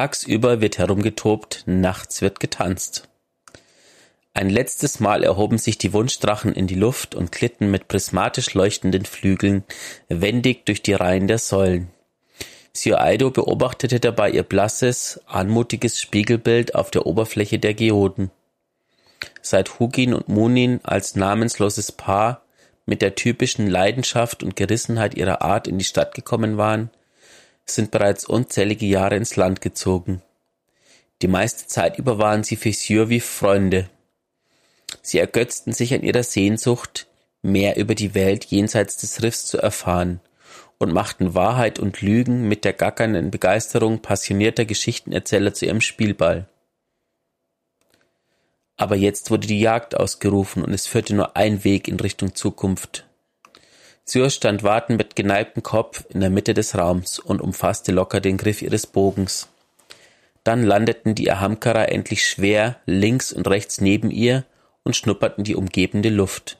Tagsüber wird herumgetobt, nachts wird getanzt. Ein letztes Mal erhoben sich die Wunschdrachen in die Luft und glitten mit prismatisch leuchtenden Flügeln wendig durch die Reihen der Säulen. Sir Aido beobachtete dabei ihr blasses, anmutiges Spiegelbild auf der Oberfläche der Geoden. Seit Hugin und Munin als namensloses Paar mit der typischen Leidenschaft und Gerissenheit ihrer Art in die Stadt gekommen waren, sind bereits unzählige Jahre ins Land gezogen. Die meiste Zeit über waren sie für Sieur wie Freunde. Sie ergötzten sich an ihrer Sehnsucht, mehr über die Welt jenseits des Riffs zu erfahren und machten Wahrheit und Lügen mit der gackernden Begeisterung passionierter Geschichtenerzähler zu ihrem Spielball. Aber jetzt wurde die Jagd ausgerufen und es führte nur ein Weg in Richtung Zukunft. Syr stand wartend mit geneigtem Kopf in der Mitte des Raums und umfasste locker den Griff ihres Bogens. Dann landeten die Ahamkara endlich schwer links und rechts neben ihr und schnupperten die umgebende Luft.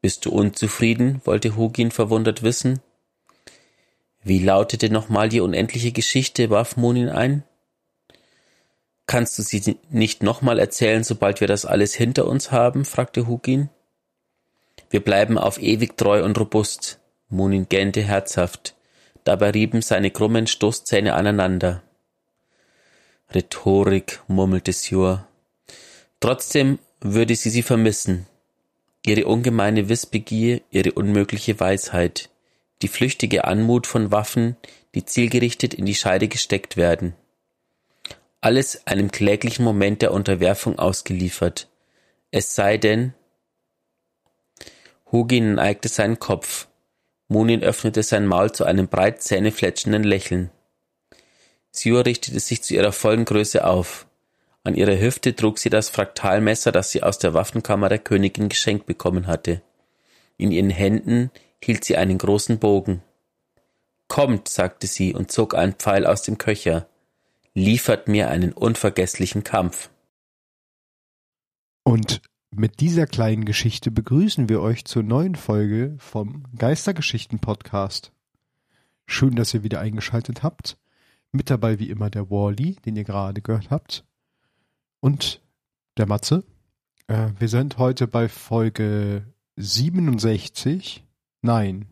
Bist du unzufrieden? wollte Hugin verwundert wissen. Wie lautete nochmal die unendliche Geschichte? warf Munin ein. Kannst du sie nicht nochmal erzählen, sobald wir das alles hinter uns haben? fragte Hugin. Wir bleiben auf ewig treu und robust. Munin gähnte herzhaft. Dabei rieben seine krummen Stoßzähne aneinander. Rhetorik, murmelte Sjur. Trotzdem würde sie sie vermissen. Ihre ungemeine Wissbegier, ihre unmögliche Weisheit, die flüchtige Anmut von Waffen, die zielgerichtet in die Scheide gesteckt werden. Alles einem kläglichen Moment der Unterwerfung ausgeliefert. Es sei denn, Hugin neigte seinen Kopf. Munin öffnete sein Maul zu einem breit zähnefletschenden Lächeln. Sior richtete sich zu ihrer vollen Größe auf. An ihrer Hüfte trug sie das Fraktalmesser, das sie aus der Waffenkammer der Königin geschenkt bekommen hatte. In ihren Händen hielt sie einen großen Bogen. Kommt, sagte sie und zog einen Pfeil aus dem Köcher. Liefert mir einen unvergesslichen Kampf. Und mit dieser kleinen Geschichte begrüßen wir euch zur neuen Folge vom Geistergeschichten Podcast. Schön, dass ihr wieder eingeschaltet habt. Mit dabei wie immer der Wally, den ihr gerade gehört habt und der Matze. Äh, wir sind heute bei Folge 67. Nein,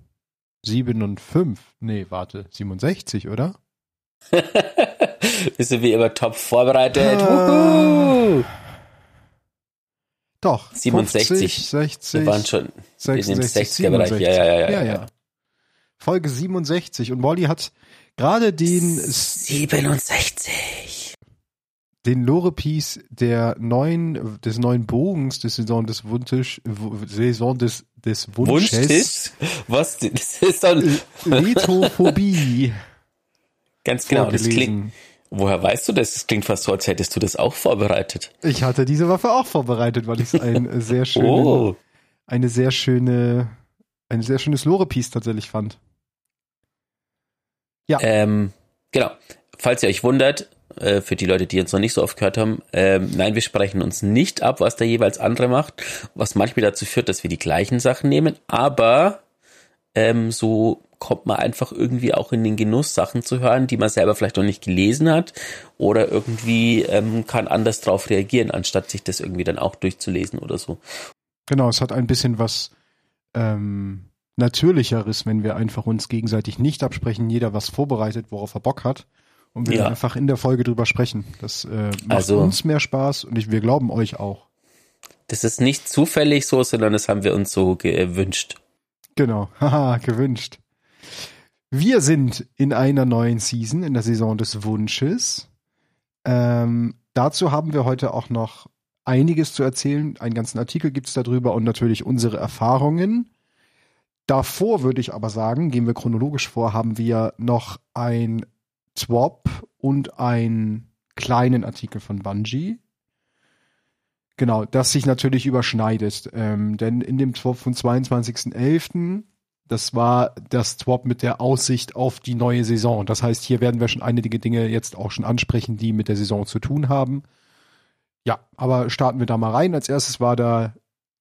7 und 5. Nee, warte, 67, oder? Bist du wie immer top vorbereitet? Ah. Doch. 67. 50, 60. Wir waren schon 66, in dem 60er Bereich. Ja, ja, ja, ja, ja. Folge 67. Und Wally hat gerade den 67 den Lore-Piece der neuen, des neuen Bogens des Saison des Wunsch, Saison des, des Wunsches. Wunschtisch? Was? Das ist doch Retrophobie. Ganz genau, das klingt, woher weißt du das? Das klingt fast so, als hättest du das auch vorbereitet. Ich hatte diese Waffe auch vorbereitet, weil ich es ein sehr schöne, oh. eine sehr schöne, ein sehr schönes Lore-Piece tatsächlich fand. Ja. Ähm, genau. Falls ihr euch wundert, äh, für die Leute, die uns noch nicht so oft gehört haben. Ähm, nein, wir sprechen uns nicht ab, was der jeweils andere macht, was manchmal dazu führt, dass wir die gleichen Sachen nehmen, aber ähm, so kommt man einfach irgendwie auch in den Genuss, Sachen zu hören, die man selber vielleicht noch nicht gelesen hat oder irgendwie ähm, kann anders drauf reagieren, anstatt sich das irgendwie dann auch durchzulesen oder so. Genau, es hat ein bisschen was ähm, Natürlicheres, wenn wir einfach uns gegenseitig nicht absprechen, jeder was vorbereitet, worauf er Bock hat und wir ja. einfach in der Folge drüber sprechen. Das äh, macht also, uns mehr Spaß und ich, wir glauben euch auch. Das ist nicht zufällig so, sondern das haben wir uns so gewünscht. Genau, haha, gewünscht. Wir sind in einer neuen Season, in der Saison des Wunsches. Ähm, dazu haben wir heute auch noch einiges zu erzählen. Einen ganzen Artikel gibt's darüber und natürlich unsere Erfahrungen. Davor würde ich aber sagen, gehen wir chronologisch vor, haben wir noch ein Swap und einen kleinen Artikel von Bungie. Genau, das sich natürlich überschneidet. Ähm, denn in dem Swap vom 22.11., das war das Swap mit der Aussicht auf die neue Saison. Das heißt, hier werden wir schon einige Dinge jetzt auch schon ansprechen, die mit der Saison zu tun haben. Ja, aber starten wir da mal rein. Als erstes war da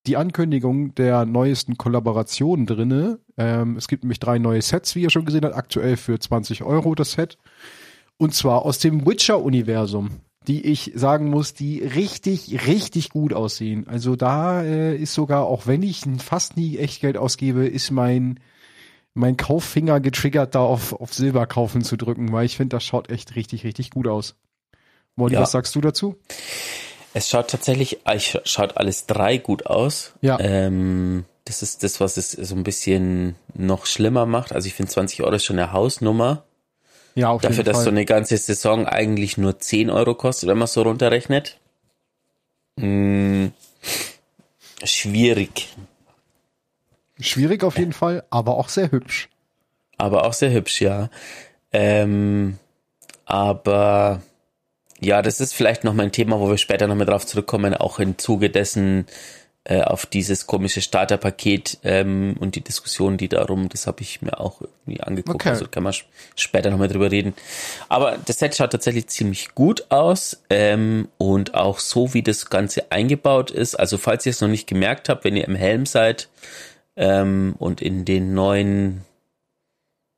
die Ankündigung der neuesten Kollaborationen drinne. Ähm, es gibt nämlich drei neue Sets, wie ihr schon gesehen habt, aktuell für 20 Euro das Set. Und zwar aus dem Witcher-Universum, die ich sagen muss, die richtig, richtig gut aussehen. Also da äh, ist sogar, auch wenn ich fast nie Echtgeld ausgebe, ist mein mein Kauffinger getriggert, da auf, auf Silber kaufen zu drücken, weil ich finde, das schaut echt richtig, richtig gut aus. Molly, ja. was sagst du dazu? Es schaut tatsächlich, es schaut alles drei gut aus. Ja. Ähm, das ist das, was es so ein bisschen noch schlimmer macht. Also ich finde 20 Euro ist schon eine Hausnummer. Ja, auf Dafür, jeden Fall. dass so eine ganze Saison eigentlich nur 10 Euro kostet, wenn man so runterrechnet. Hm, schwierig. Schwierig auf jeden Fall, aber auch sehr hübsch. Aber auch sehr hübsch, ja. Ähm, aber ja, das ist vielleicht noch mal ein Thema, wo wir später noch mal drauf zurückkommen, auch im Zuge dessen äh, auf dieses komische Starterpaket ähm, und die Diskussion, die darum, das habe ich mir auch irgendwie angeguckt, Okay. also kann man später noch mal drüber reden. Aber das Set schaut tatsächlich ziemlich gut aus ähm, und auch so, wie das Ganze eingebaut ist. Also falls ihr es noch nicht gemerkt habt, wenn ihr im Helm seid ähm, und in den neuen,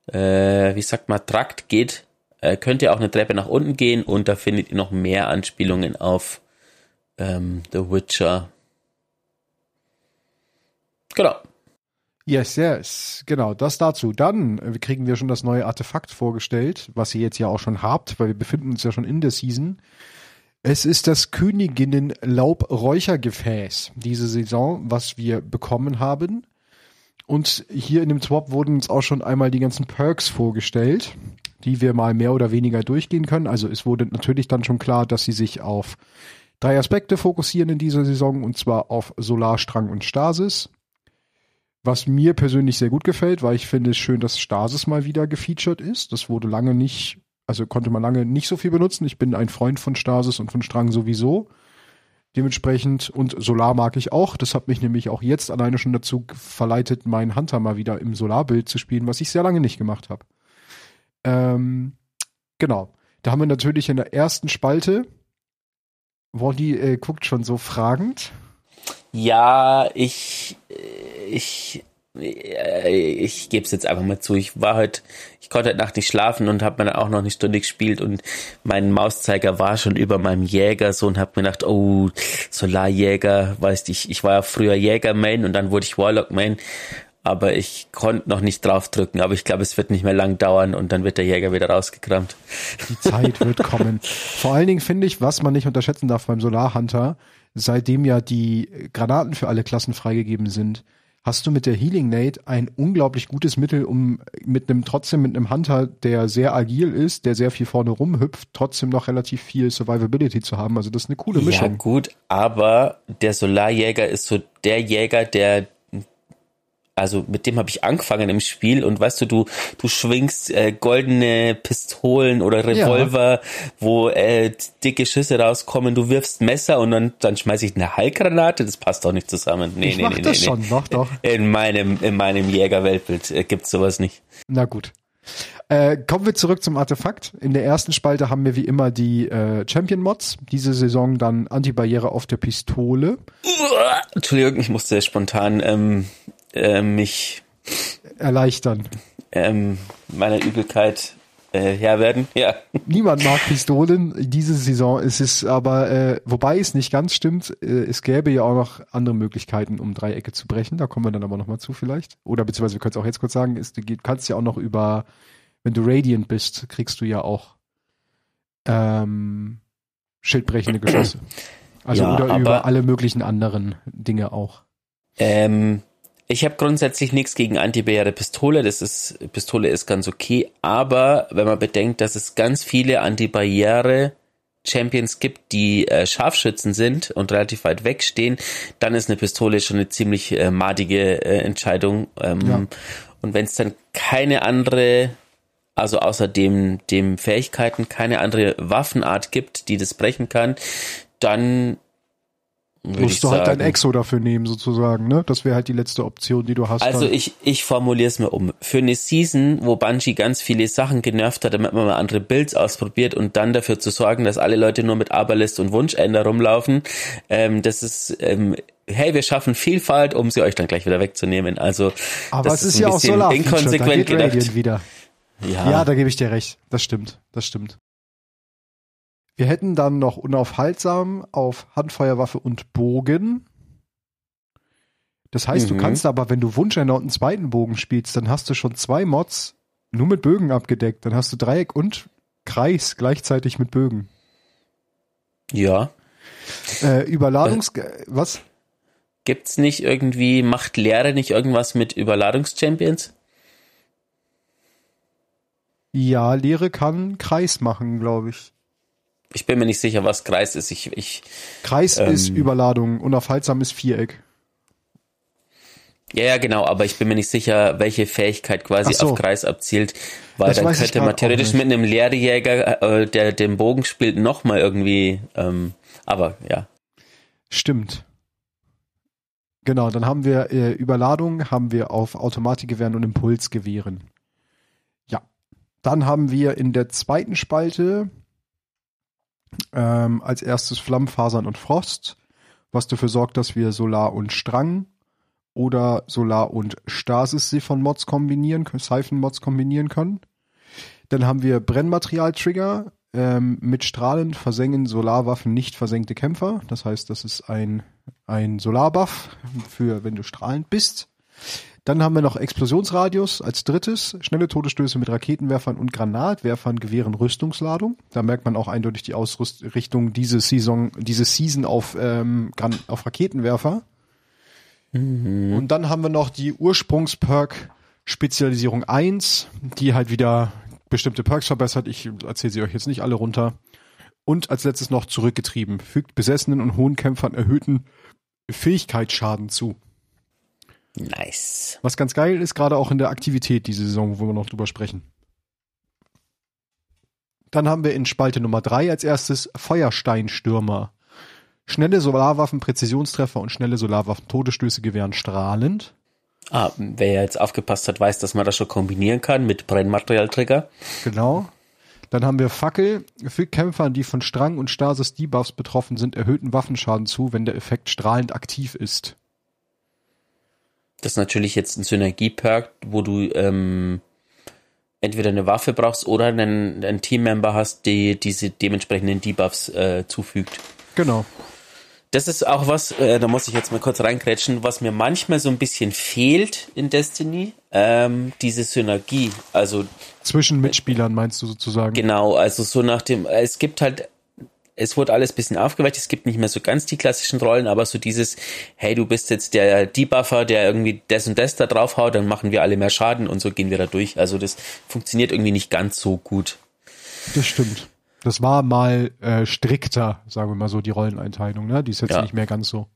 äh, wie sagt man, Trakt geht, äh, könnt ihr auch eine Treppe nach unten gehen und da findet ihr noch mehr Anspielungen auf ähm, The Witcher. Genau. Yes, yes, genau, das dazu. Dann äh, kriegen wir schon das neue Artefakt vorgestellt, was ihr jetzt ja auch schon habt, weil wir befinden uns ja schon in der Season. Es ist das Königinnen-Laubräuchergefäß diese Saison, was wir bekommen haben. Und hier in dem Swap wurden uns auch schon einmal die ganzen Perks vorgestellt, die wir mal mehr oder weniger durchgehen können. Also es wurde natürlich dann schon klar, dass sie sich auf drei Aspekte fokussieren in dieser Saison, und zwar auf Solarstrang und Stasis. Was mir persönlich sehr gut gefällt, weil ich finde es schön, dass Stasis mal wieder gefeatured ist. Das wurde lange nicht, also konnte man lange nicht so viel benutzen. Ich bin ein Freund von Stasis und von Strang sowieso. Dementsprechend, und Solar mag ich auch. Das hat mich nämlich auch jetzt alleine schon dazu verleitet, meinen Hunter mal wieder im Solarbild zu spielen, was ich sehr lange nicht gemacht habe. Ähm, genau. Da haben wir natürlich in der ersten Spalte, Wally äh, guckt schon so fragend. Ja, ich, äh, ich, äh, ich gebe es jetzt einfach mal zu. Ich war heute, ich konnte heute Nacht nicht schlafen und habe mir dann auch noch eine Stunde gespielt und mein Mauszeiger war schon über meinem Jäger so und habe mir gedacht, oh, Solarjäger, weißt du, ich, ich war ja früher Jäger-Main und dann wurde ich Warlock-Main, aber ich konnte noch nicht draufdrücken, aber ich glaube, es wird nicht mehr lang dauern und dann wird der Jäger wieder rausgekramt. Die Zeit wird kommen. Vor allen Dingen finde ich, was man nicht unterschätzen darf beim Solarhunter, seitdem ja die Granaten für alle Klassen freigegeben sind, hast du mit der Healing Nade ein unglaublich gutes Mittel, um mit einem trotzdem mit einem Hunter, der sehr agil ist, der sehr viel vorne rumhüpft, trotzdem noch relativ viel Survivability zu haben. Also das ist eine coole Ja Mischung. gut, aber der Solarjäger ist so der Jäger, der also mit dem habe ich angefangen im Spiel und weißt du, du du schwingst äh, goldene Pistolen oder Revolver, wo äh, dicke Schüsse rauskommen, du wirfst Messer und dann dann schmeiß ich eine Heilgranate, das passt doch nicht zusammen. Nee, ich nee, mach nee, das nee, schon, doch, doch. In meinem in meinem Jägerweltbild äh, gibt's sowas nicht. Na gut. Äh, kommen wir zurück zum Artefakt. In der ersten Spalte haben wir wie immer die äh, Champion-Mods. Diese Saison dann Antibarriere auf der Pistole. Uah, Entschuldigung, ich musste spontan ähm, äh, mich Erleichtern. ähm, meiner Übelkeit äh, Herr werden. Ja. Niemand mag Pistolen diese Saison. Es ist aber, äh, wobei es nicht ganz stimmt, äh, es gäbe ja auch noch andere Möglichkeiten, um Dreiecke zu brechen. Da kommen wir dann aber nochmal zu vielleicht. Oder beziehungsweise wir können es auch jetzt kurz sagen, ist, du kannst ja auch noch über, wenn du Radiant bist, kriegst du ja auch ähm, schildbrechende Geschosse. Also Ja, oder über alle möglichen anderen Dinge auch. Ähm, ich habe grundsätzlich nichts gegen Antibarriere Pistole. Das ist Pistole ist ganz okay, aber wenn man bedenkt, dass es ganz viele Antibarriere Champions gibt, die äh, Scharfschützen sind und relativ weit weg stehen, dann ist eine Pistole schon eine ziemlich äh, madige äh, Entscheidung. Ähm, Ja. Und wenn es dann keine andere, also außer dem, dem Fähigkeiten, keine andere Waffenart gibt, die das brechen kann, dann Musst du halt dein Exo dafür nehmen, sozusagen, ne? Das wäre halt die letzte Option, die du hast. Also dann. ich, ich formuliere es mir um. Für eine Season, wo Bungie ganz viele Sachen genervt hat, damit man mal andere Builds ausprobiert und dann dafür zu sorgen, dass alle Leute nur mit Aberlist und Wunschender rumlaufen, ähm, das ist, ähm, hey, wir schaffen Vielfalt, um sie euch dann gleich wieder wegzunehmen. Also aber das es ist ein ja auch Solar. Da inkonsequent geht gedacht. Radiant wieder. Ja, Ja, da gebe ich dir recht. Das stimmt. Das stimmt. Wir hätten dann noch unaufhaltsam auf Handfeuerwaffe und Bogen. Das heißt, Mhm. du kannst aber, wenn du Wunschender und einen zweiten Bogen spielst, dann hast du schon zwei Mods nur mit Bögen abgedeckt. Dann hast du Dreieck und Kreis gleichzeitig mit Bögen. Ja. Äh, Überladungs... was? Gibt's nicht irgendwie, macht Lehre nicht irgendwas mit Überladungschampions? Ja, Leere kann Kreis machen, glaube ich. Ich bin mir nicht sicher, was Kreis ist. Ich, ich, Kreis Ähm. ist Überladung, unaufhaltsam ist Viereck. ja, ja, genau, aber ich bin mir nicht sicher, welche Fähigkeit quasi so. auf Kreis abzielt. Weil Das dann könnte man theoretisch mit einem Lehrjäger, äh, der den Bogen spielt, nochmal irgendwie, ähm, aber ja. Stimmt. Genau, dann haben wir äh, Überladung, haben wir auf Automatikgewehren und Impulsgewehren. Ja. Dann haben wir in der zweiten Spalte ähm, als erstes Flammenfasern und Frost, was dafür sorgt, dass wir Solar und Strang oder Solar und Stasis-Siphon-Mods kombinieren, Siphon-Mods kombinieren können. Dann haben wir Brennmaterial-Trigger ähm, mit Strahlen versengen Solarwaffen nicht versenkte Kämpfer. Das heißt, das ist ein, ein Solarbuff für, wenn du strahlend bist. Dann haben wir noch Explosionsradius als drittes. Schnelle Todesstöße mit Raketenwerfern und Granatwerfern gewähren Rüstungsladung. Da merkt man auch eindeutig die Ausrichtung diese Saison, diese Season auf, ähm, Gran auf Raketenwerfer. Und dann haben wir noch die Ursprungsperk Spezialisierung 1, die halt wieder bestimmte Perks verbessert. Ich erzähle sie euch jetzt nicht alle runter. Und als letztes noch zurückgetrieben. Fügt Besessenen und hohen Kämpfern erhöhten Fähigkeitsschaden zu. Nice. Was ganz geil ist, gerade auch in der Aktivität diese Saison, wo wir noch drüber sprechen. Dann haben wir in Spalte Nummer drei als erstes Feuersteinstürmer. Schnelle Solarwaffen, Präzisionstreffer und schnelle Solarwaffen Todesstöße gewähren strahlend. Ah, wer jetzt aufgepasst hat, weiß, dass man das schon kombinieren kann mit Brennmaterialtrigger. Genau. Dann haben wir Fackel. Fügt Kämpfern, die von Strang und Stasis Debuffs betroffen sind, erhöhten Waffenschaden zu, wenn der Effekt strahlend aktiv ist. Das ist natürlich jetzt ein Synergie-Perk, wo du ähm, entweder eine Waffe brauchst oder einen, einen Teammember hast, die diese dementsprechenden Debuffs äh, zufügt. Genau. Das ist auch was, äh, da muss ich jetzt mal kurz reingrätschen, was mir manchmal so ein bisschen fehlt in Destiny, ähm, diese Synergie. Also Zwischen Mitspielern meinst du sozusagen? genau, also so nach dem, es gibt halt, es wurde alles ein bisschen aufgeweicht, es gibt nicht mehr so ganz die klassischen Rollen, aber so dieses, hey, du bist jetzt der Debuffer, der irgendwie das und das da draufhaut, dann machen wir alle mehr Schaden und so gehen wir da durch. Also das funktioniert irgendwie nicht ganz so gut. Das stimmt. Das war mal äh, strikter, sagen wir mal so, die Rolleneinteilung, ne? Die ist jetzt Ja. nicht mehr ganz so.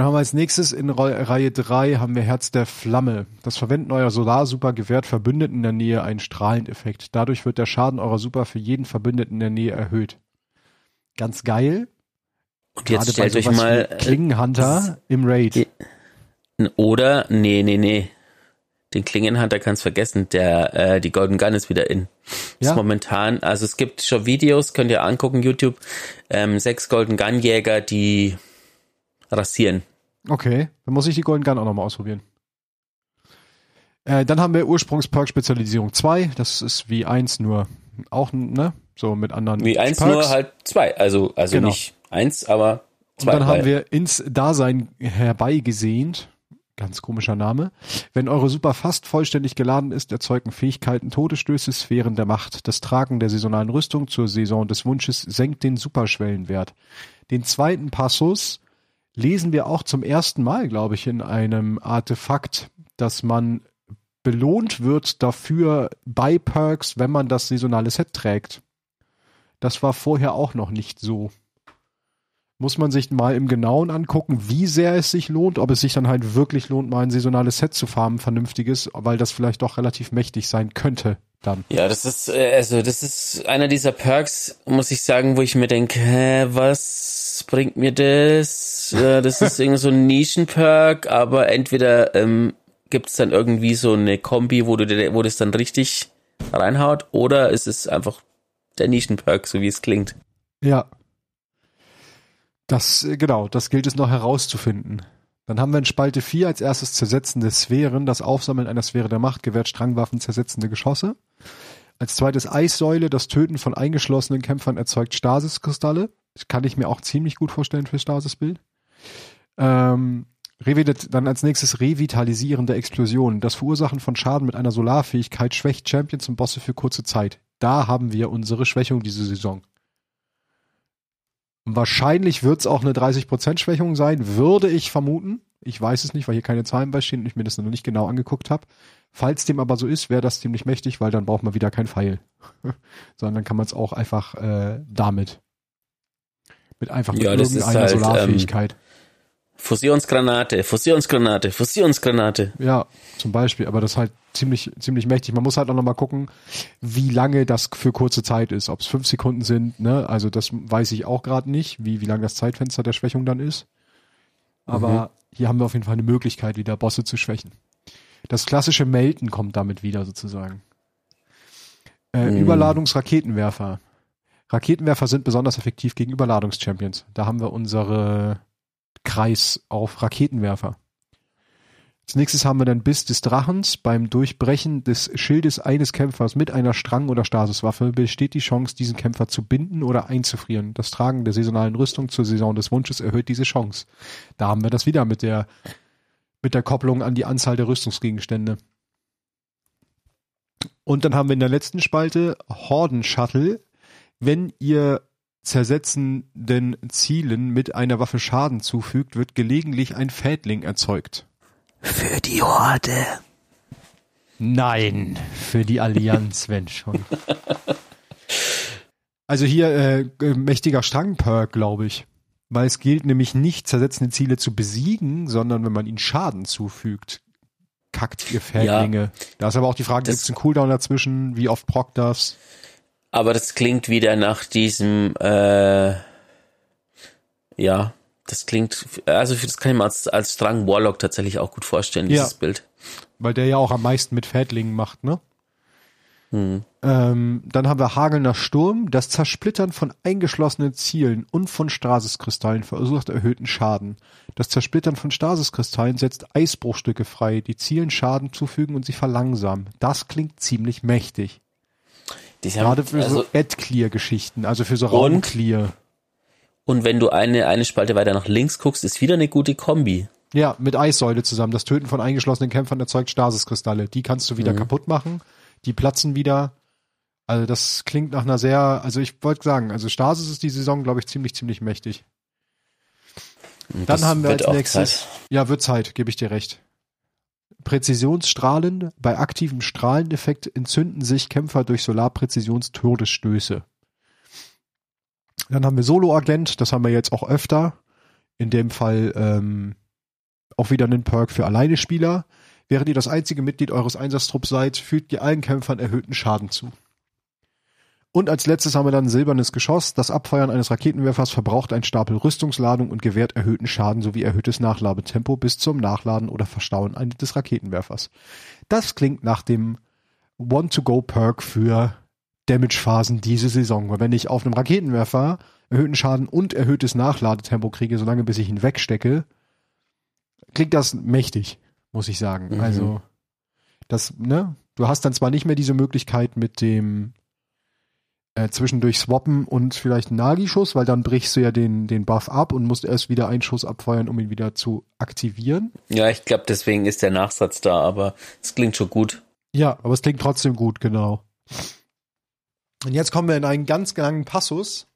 Dann haben wir als nächstes in Reihe 3 haben wir Herz der Flamme. Das Verwenden eurer Solarsuper gewährt Verbündeten in der Nähe einen Strahlendeffekt. Dadurch wird der Schaden eurer Super für jeden Verbündeten in der Nähe erhöht. Ganz geil. Und jetzt Gerade bei stellt euch mal wie Klingenhunter im Raid. Äh, oder nee, nee, nee. Den Klingenhunter kannst vergessen, der äh, die Golden Gun ist wieder in. Ja. Ist momentan, also es gibt schon Videos, könnt ihr angucken, YouTube, ähm, sechs Golden Gun Jäger, die rasieren. Okay, dann muss ich die Golden Gun auch nochmal ausprobieren. Äh, dann haben wir Ursprungsperk Spezialisierung 2. Das ist wie 1 nur auch, ne? So mit anderen Wie eins Perks. nur halt zwei, also also Genau. nicht eins, aber Und zwei. dann haben wir ins Dasein herbeigesehnt. Ganz komischer Name. Wenn eure Super fast vollständig geladen ist, erzeugen Fähigkeiten Todesstöße Sphären der Macht. Das Tragen der saisonalen Rüstung zur Saison des Wunsches senkt den Superschwellenwert. Den zweiten Passus lesen wir auch zum ersten Mal, glaube ich, in einem Artefakt, dass man belohnt wird dafür bei Perks, wenn man das saisonale Set trägt. Das war vorher auch noch nicht so muss man sich mal im Genauen angucken, wie sehr es sich lohnt, ob es sich dann halt wirklich lohnt, mal ein saisonales Set zu farmen, vernünftiges, weil das vielleicht doch relativ mächtig sein könnte dann. Ja, das ist, äh, also das ist einer dieser Perks, muss ich sagen, wo ich mir denke, hä, was bringt mir das? Äh, Das ist irgendwie so ein Nischen-Perk, aber entweder ähm, gibt's dann irgendwie so eine Kombi, wo du dir- wo das dann richtig reinhaut, oder es ist einfach der Nischen-Perk, so wie es klingt. Ja. Das, äh, genau, das gilt es noch herauszufinden. Dann haben wir in Spalte 4 als erstes zersetzende Sphären. Das Aufsammeln einer Sphäre der Macht gewährt Strangwaffen zersetzende Geschosse. Als zweites Eissäule, das Töten von eingeschlossenen Kämpfern erzeugt Stasiskristalle. Das kann ich mir auch ziemlich gut vorstellen für Stasisbild. Ähm, dann als nächstes revitalisierende Explosionen. Das Verursachen von Schaden mit einer Solarfähigkeit schwächt Champions und Bosse für kurze Zeit. Da haben wir unsere Schwächung diese Saison. Wahrscheinlich wird es auch eine 30% Schwächung sein, würde ich vermuten. Ich weiß es nicht, weil hier keine Zahlen beistehen und ich mir das noch nicht genau angeguckt habe. Falls dem aber so ist, wäre das ziemlich mächtig, weil dann braucht man wieder kein Pfeil. Sondern dann kann man es auch einfach äh, damit. Mit einfach ja, irgendeiner halt, Solarfähigkeit. Ähm, Fusionsgranate, Fusionsgranate, Fusionsgranate. Ja, zum Beispiel, aber das ist halt ziemlich, ziemlich mächtig. Man muss halt auch nochmal gucken, wie lange das für kurze Zeit ist. Ob es fünf Sekunden sind, ne? Also das weiß ich auch gerade nicht, wie, wie lang das Zeitfenster der Schwächung dann ist. Aber mhm. hier haben wir auf jeden Fall eine Möglichkeit, wieder Bosse zu schwächen. Das klassische Melten kommt damit wieder sozusagen. Äh, mhm. Überladungsraketenwerfer. Raketenwerfer sind besonders effektiv gegen Überladungschampions. Da haben wir unsere Kreis auf Raketenwerfer. Als nächstes haben wir dann Biss des Drachens. Beim Durchbrechen des Schildes eines Kämpfers mit einer Strang- oder Stasiswaffe besteht die Chance, diesen Kämpfer zu binden oder einzufrieren. Das Tragen der saisonalen Rüstung zur Saison des Wunsches erhöht diese Chance. Da haben wir das wieder mit der, mit der Kopplung an die Anzahl der Rüstungsgegenstände. Und dann haben wir in der letzten Spalte Horden Shuttle. Wenn ihr zersetzenden Zielen mit einer Waffe Schaden zufügt, wird gelegentlich ein Fädling erzeugt. Für die Horde. Nein, für die Allianz, wenn schon. Also hier äh, mächtiger Strangperk, glaube ich. Weil es gilt nämlich nicht, zersetzende Ziele zu besiegen, sondern wenn man ihnen Schaden zufügt, kackt ihr Fädlinge. Ja, da ist aber auch die Frage, gibt es einen Cooldown dazwischen? Wie oft prockt das? Aber das klingt wieder nach diesem, äh, ja, das klingt, also das kann ich mir als, als Strang Warlock tatsächlich auch gut vorstellen, dieses ja, Bild. Weil der ja auch am meisten mit Fädlingen macht, ne? Hm. Ähm, dann haben wir Hagelnder Sturm. Das Zersplittern von eingeschlossenen Zielen und von Stasiskristallen verursacht erhöhten Schaden. Das Zersplittern von Stasiskristallen setzt Eisbruchstücke frei, die Zielen Schaden zufügen und sie verlangsamen. Das klingt ziemlich mächtig. Gerade für also, so Ad-Clear-Geschichten, also für so Raum-Clear. Und wenn du eine, eine Spalte weiter nach links guckst, ist wieder eine gute Kombi. Ja, mit Eissäule zusammen. Das Töten von eingeschlossenen Kämpfern erzeugt Stasiskristalle. Die kannst du wieder mhm. kaputt machen. Die platzen wieder. Also das klingt nach einer sehr, also ich wollte sagen, also Stasis ist die Saison, glaube ich, ziemlich, ziemlich mächtig. Dann das haben wir als nächstes, Zeit. ja, wird Zeit, gebe ich dir recht. Präzisionsstrahlen. Bei aktivem Strahleneffekt entzünden sich Kämpfer durch Solarpräzisionstodesstöße. Dann haben wir Solo-Agent, das haben wir jetzt auch öfter. In dem Fall ähm, auch wieder einen Perk für Alleine-Spieler. Während ihr das einzige Mitglied eures Einsatztrupps seid, fügt ihr allen Kämpfern erhöhten Schaden zu. Und als letztes haben wir dann ein silbernes Geschoss. Das Abfeuern eines Raketenwerfers verbraucht einen Stapel Rüstungsladung und gewährt erhöhten Schaden sowie erhöhtes Nachladetempo bis zum Nachladen oder Verstauen des Raketenwerfers. Das klingt nach dem Want-to-Go-Perk für Damage-Phasen diese Saison. Weil wenn ich auf einem Raketenwerfer erhöhten Schaden und erhöhtes Nachladetempo kriege, solange bis ich ihn wegstecke, klingt das mächtig, muss ich sagen. Mhm. Also, das, ne? Du hast dann zwar nicht mehr diese Möglichkeit mit dem äh, zwischendurch swappen und vielleicht einen Nagi-Schuss, weil dann brichst du ja den, den Buff ab und musst erst wieder einen Schuss abfeuern, um ihn wieder zu aktivieren. Ja, ich glaube, deswegen ist der Nachsatz da, aber es klingt schon gut. Ja, aber es klingt trotzdem gut, genau. Und jetzt kommen wir in einen ganz langen Passus,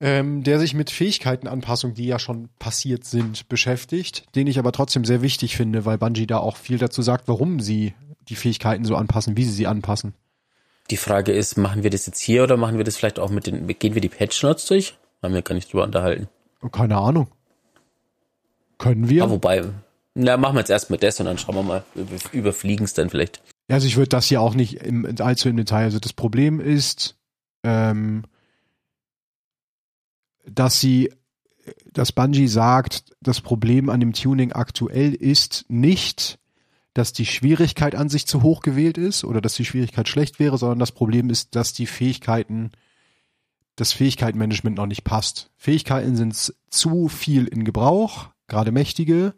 ähm, der sich mit Fähigkeitenanpassungen, die ja schon passiert sind, beschäftigt, den ich aber trotzdem sehr wichtig finde, weil Bungie da auch viel dazu sagt, warum sie die Fähigkeiten so anpassen, wie sie sie anpassen. Die Frage ist, machen wir das jetzt hier oder machen wir das vielleicht auch mit den, gehen wir die Patch Notes durch? Haben wir gar nicht drüber unterhalten. Keine Ahnung. Können wir? Ah, wobei, na, machen wir jetzt erst mit das und dann schauen wir mal, überfliegen es dann vielleicht. Also ich würde das hier auch nicht im, allzu im Detail. Also das Problem ist, ähm, dass sie, dass Bungie sagt, das Problem an dem Tuning aktuell ist nicht, dass die Schwierigkeit an sich zu hoch gewählt ist oder dass die Schwierigkeit schlecht wäre, sondern das Problem ist, dass die Fähigkeiten, das Fähigkeitenmanagement noch nicht passt. Fähigkeiten sind zu viel in Gebrauch, gerade mächtige,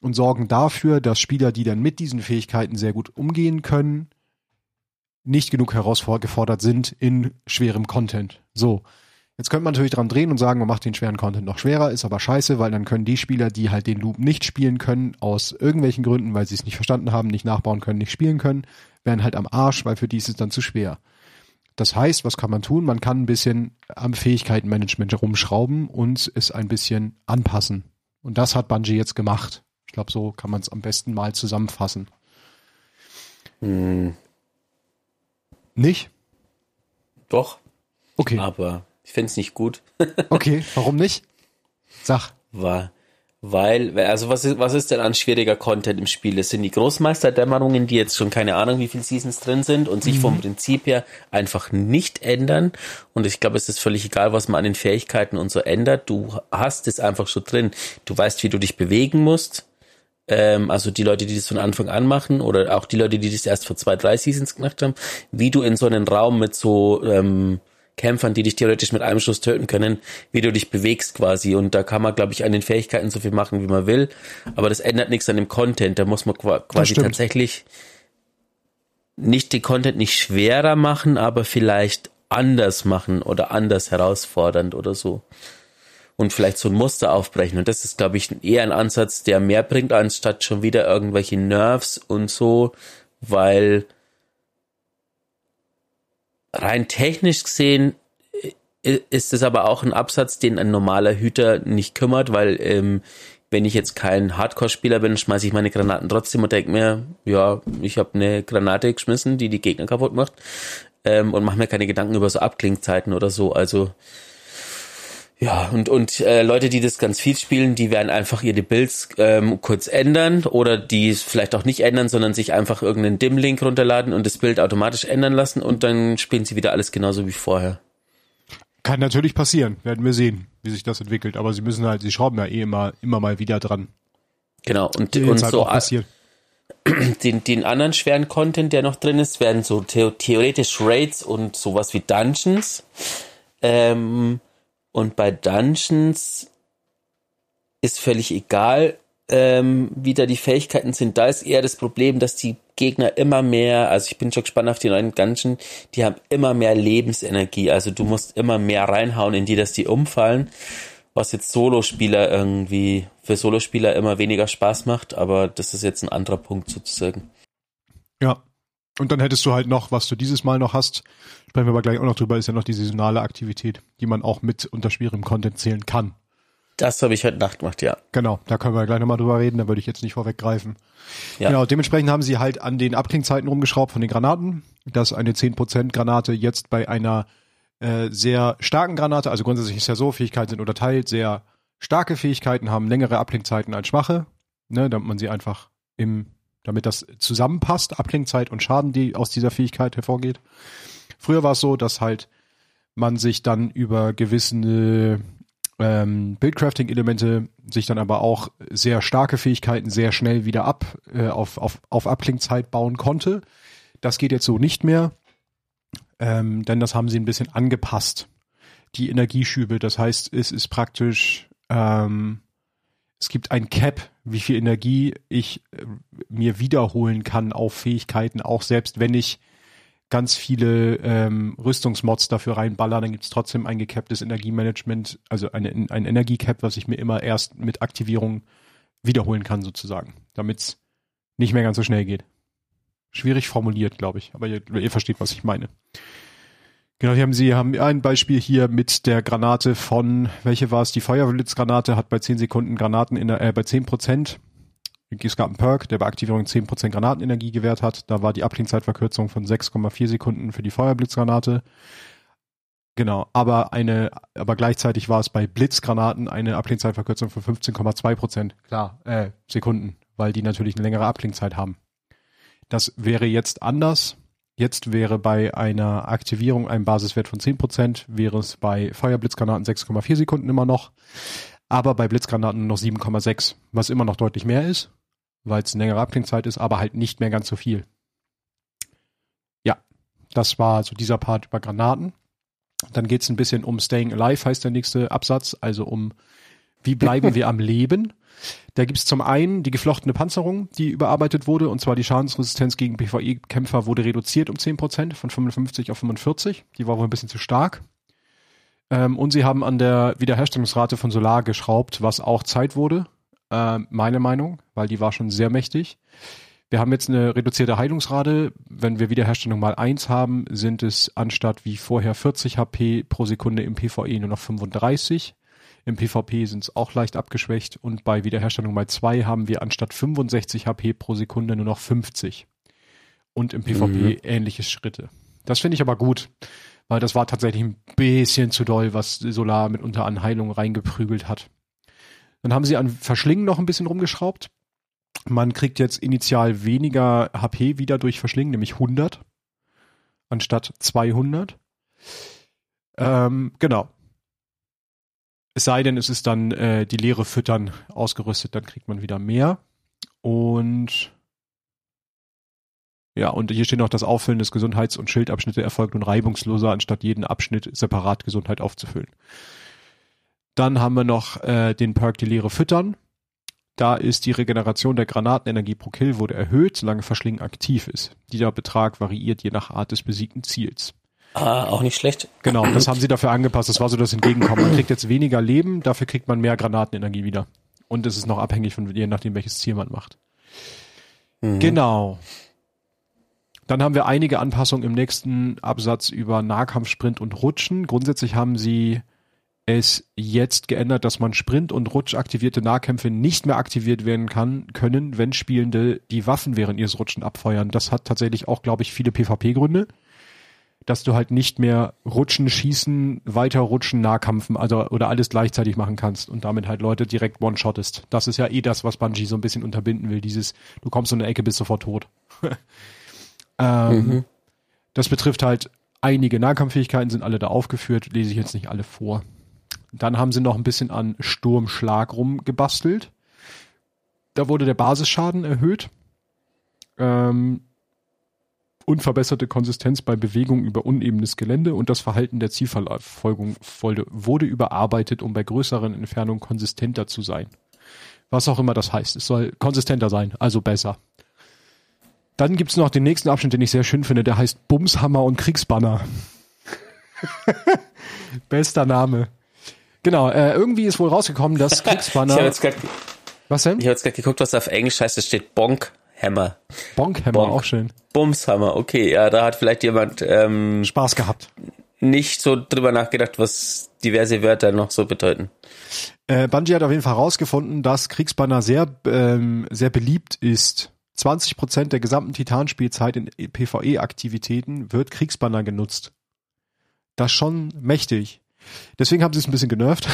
und sorgen dafür, dass Spieler, die dann mit diesen Fähigkeiten sehr gut umgehen können, nicht genug herausgefordert sind in schwerem Content. So. Jetzt könnte man natürlich dran drehen und sagen, man macht den schweren Content noch schwerer, ist aber scheiße, weil dann können die Spieler, die halt den Loop nicht spielen können, aus irgendwelchen Gründen, weil sie es nicht verstanden haben, nicht nachbauen können, nicht spielen können, werden halt am Arsch, weil für die ist es dann zu schwer. Das heißt, was kann man tun? Man kann ein bisschen am Fähigkeitenmanagement herumschrauben und es ein bisschen anpassen. Und das hat Bungie jetzt gemacht. Ich glaube, so kann man es am besten mal zusammenfassen. Hm. Nicht? Doch. Okay. Aber ich finde es nicht gut. okay, warum nicht? Sag. War, weil, also was ist, was ist denn an schwieriger Content im Spiel? Das sind die Großmeisterdämmerungen, die jetzt schon keine Ahnung, wie viele Seasons drin sind und sich mhm. vom Prinzip her einfach nicht ändern. Und ich glaube, es ist völlig egal, was man an den Fähigkeiten und so ändert. Du hast es einfach schon drin. Du weißt, wie du dich bewegen musst. Ähm, also die Leute, die das von Anfang an machen oder auch die Leute, die das erst vor zwei, drei Seasons gemacht haben, wie du in so einen Raum mit so ähm, Kämpfern, die dich theoretisch mit einem Schuss töten können, wie du dich bewegst quasi. Und da kann man, glaube ich, an den Fähigkeiten so viel machen, wie man will. Aber das ändert nichts an dem Content. Da muss man quasi tatsächlich nicht den Content nicht schwerer machen, aber vielleicht anders machen oder anders herausfordernd oder so. Und vielleicht so ein Muster aufbrechen. Und das ist, glaube ich, eher ein Ansatz, der mehr bringt, anstatt schon wieder irgendwelche Nerves und so, weil rein technisch gesehen äh, ist es aber auch ein Absatz, den ein normaler Hüter nicht kümmert, weil ähm, wenn ich jetzt kein Hardcore-Spieler bin, schmeiße ich meine Granaten trotzdem und denke mir, ja, ich habe eine Granate geschmissen, die die Gegner kaputt macht ähm, und mache mir keine Gedanken über so Abklingzeiten oder so. Also ja, und, und äh, Leute, die das ganz viel spielen, die werden einfach ihre Builds ähm, kurz ändern oder die vielleicht auch nicht ändern, sondern sich einfach irgendeinen Dim-Link runterladen und das Bild automatisch ändern lassen und dann spielen sie wieder alles genauso wie vorher. Kann natürlich passieren, werden wir sehen, wie sich das entwickelt. Aber sie müssen halt, sie schrauben ja eh immer, immer mal wieder dran. Genau, und, und halt so passiert. Den, den anderen schweren Content, der noch drin ist, werden so the theoretisch Raids und sowas wie Dungeons. Ähm, und bei Dungeons ist völlig egal, ähm, wie da die Fähigkeiten sind. Da ist eher das Problem, dass die Gegner immer mehr, also ich bin schon gespannt auf die neuen Dungeon, die haben immer mehr Lebensenergie. Also du musst immer mehr reinhauen in die, dass die umfallen. Was jetzt Solospieler irgendwie, für Solospieler immer weniger Spaß macht, aber das ist jetzt ein anderer Punkt sozusagen. Ja. Und dann hättest du halt noch, was du dieses Mal noch hast, sprechen wir aber gleich auch noch drüber, ist ja noch die saisonale Aktivität, die man auch mit unter schwierigem Content zählen kann. Das habe ich heute Nacht gemacht, ja. Genau, da können wir gleich nochmal drüber reden, da würde ich jetzt nicht vorweggreifen. Ja. Genau, dementsprechend haben sie halt an den Abklingzeiten rumgeschraubt von den Granaten, dass eine 10% Granate jetzt bei einer äh, sehr starken Granate, also grundsätzlich ist ja so, Fähigkeiten sind unterteilt, sehr starke Fähigkeiten haben längere Abklingzeiten als schwache, ne, damit man sie einfach im damit das zusammenpasst, Abklingzeit und Schaden, die aus dieser Fähigkeit hervorgeht. Früher war es so, dass halt man sich dann über gewisse ähm, Buildcrafting-Elemente sich dann aber auch sehr starke Fähigkeiten sehr schnell wieder ab äh, auf, auf, auf Abklingzeit bauen konnte. Das geht jetzt so nicht mehr, ähm, denn das haben sie ein bisschen angepasst, die Energieschübe. Das heißt, es ist praktisch ähm, es gibt ein Cap, wie viel Energie ich äh, mir wiederholen kann auf Fähigkeiten, auch selbst wenn ich ganz viele ähm, Rüstungsmods dafür reinballer, dann gibt es trotzdem ein gecapptes Energiemanagement, also eine, ein Energiecap, was ich mir immer erst mit Aktivierung wiederholen kann, sozusagen, damit es nicht mehr ganz so schnell geht. Schwierig formuliert, glaube ich, aber ihr, ihr versteht, was ich meine. Genau, hier haben Sie haben ein Beispiel hier mit der Granate von, welche war es? Die Feuerblitzgranate hat bei 10 Sekunden Granaten in der, äh, bei 10 Prozent. Es gab einen Perk, der bei Aktivierung 10 Prozent Granatenenergie gewährt hat. Da war die Abklingzeitverkürzung von 6,4 Sekunden für die Feuerblitzgranate. Genau, aber eine, aber gleichzeitig war es bei Blitzgranaten eine Abklingzeitverkürzung von 15,2 Prozent. Klar, äh, Sekunden, weil die natürlich eine längere Abklingzeit haben. Das wäre jetzt anders Jetzt wäre bei einer Aktivierung ein Basiswert von 10%, wäre es bei Feuerblitzgranaten 6,4 Sekunden immer noch, aber bei Blitzgranaten noch 7,6, was immer noch deutlich mehr ist, weil es eine längere Abklingzeit ist, aber halt nicht mehr ganz so viel. Ja, das war so dieser Part über Granaten. Dann geht es ein bisschen um Staying Alive, heißt der nächste Absatz, also um Wie bleiben wir am Leben? Da gibt's zum einen die geflochtene Panzerung, die überarbeitet wurde, und zwar die Schadensresistenz gegen PvE-Kämpfer wurde reduziert um 10%, von 55 auf 45. Die war wohl ein bisschen zu stark. Ähm, und sie haben an der Wiederherstellungsrate von Solar geschraubt, was auch Zeit wurde, äh, meine Meinung, weil die war schon sehr mächtig. Wir haben jetzt eine reduzierte Heilungsrate. Wenn wir Wiederherstellung mal eins haben, sind es anstatt wie vorher 40 HP pro Sekunde im PvE nur noch 35. Im PvP sind es auch leicht abgeschwächt und bei Wiederherstellung mal zwei haben wir anstatt 65 HP pro Sekunde nur noch 50. Und im PvP mhm. ähnliche Schritte. Das finde ich aber gut, weil das war tatsächlich ein bisschen zu doll, was Solar mitunter an Heilung reingeprügelt hat. Dann haben sie an Verschlingen noch ein bisschen rumgeschraubt. Man kriegt jetzt initial weniger HP wieder durch Verschlingen, nämlich 100 anstatt 200. Ähm, genau. Es sei denn, es ist dann äh, die leere Füttern ausgerüstet, dann kriegt man wieder mehr. Und ja, und hier steht noch, das Auffüllen des Gesundheits- und Schildabschnitte erfolgt nun reibungsloser, anstatt jeden Abschnitt separat Gesundheit aufzufüllen. Dann haben wir noch äh, den Perk die leere Füttern. Da ist die Regeneration der Granatenenergie pro Kill wurde erhöht, solange Verschlingen aktiv ist. Dieser Betrag variiert je nach Art des besiegten Ziels. Ah, auch nicht schlecht. Genau, das haben sie dafür angepasst. Das war so das Entgegenkommen. Man kriegt jetzt weniger Leben, dafür kriegt man mehr Granatenenergie wieder. Und es ist noch abhängig von je nachdem, welches Ziel man macht. Mhm. Genau. Dann haben wir einige Anpassungen im nächsten Absatz über Nahkampfsprint und Rutschen. Grundsätzlich haben sie es jetzt geändert, dass man Sprint und Rutsch aktivierte Nahkämpfe nicht mehr aktiviert werden kann, können, wenn Spielende die Waffen während ihres Rutschen abfeuern. Das hat tatsächlich auch, glaube ich, viele PvP-Gründe dass du halt nicht mehr rutschen, schießen, weiter rutschen, Nahkampfen, also oder alles gleichzeitig machen kannst und damit halt Leute direkt one-shottest. Das ist ja eh das, was Bungie so ein bisschen unterbinden will, dieses, du kommst in eine Ecke, bist sofort tot. ähm, mhm. Das betrifft halt einige Nahkampffähigkeiten, sind alle da aufgeführt, lese ich jetzt nicht alle vor. Dann haben sie noch ein bisschen an Sturmschlag rumgebastelt. Da wurde der Basisschaden erhöht. Ähm, unverbesserte Konsistenz bei Bewegung über unebenes Gelände und das Verhalten der Zielverfolgung wurde überarbeitet, um bei größeren Entfernungen konsistenter zu sein. Was auch immer das heißt. Es soll konsistenter sein, also besser. Dann gibt's noch den nächsten Abschnitt, den ich sehr schön finde, der heißt Bumshammer und Kriegsbanner. Bester Name. Genau, äh, irgendwie ist wohl rausgekommen, dass Kriegsbanner. was denn? Ich habe jetzt gerade geguckt, was auf Englisch heißt. Es steht Bonk Hammer. Bonkhammer, Bonk. auch schön. Bumshammer, okay, ja, da hat vielleicht jemand ähm, Spaß gehabt. Nicht so drüber nachgedacht, was diverse Wörter noch so bedeuten. Äh, Bungie hat auf jeden Fall herausgefunden, dass Kriegsbanner sehr, ähm, sehr beliebt ist. 20 Prozent der gesamten Titanspielzeit in PvE-Aktivitäten wird Kriegsbanner genutzt. Das schon mächtig. Deswegen haben sie es ein bisschen genervt.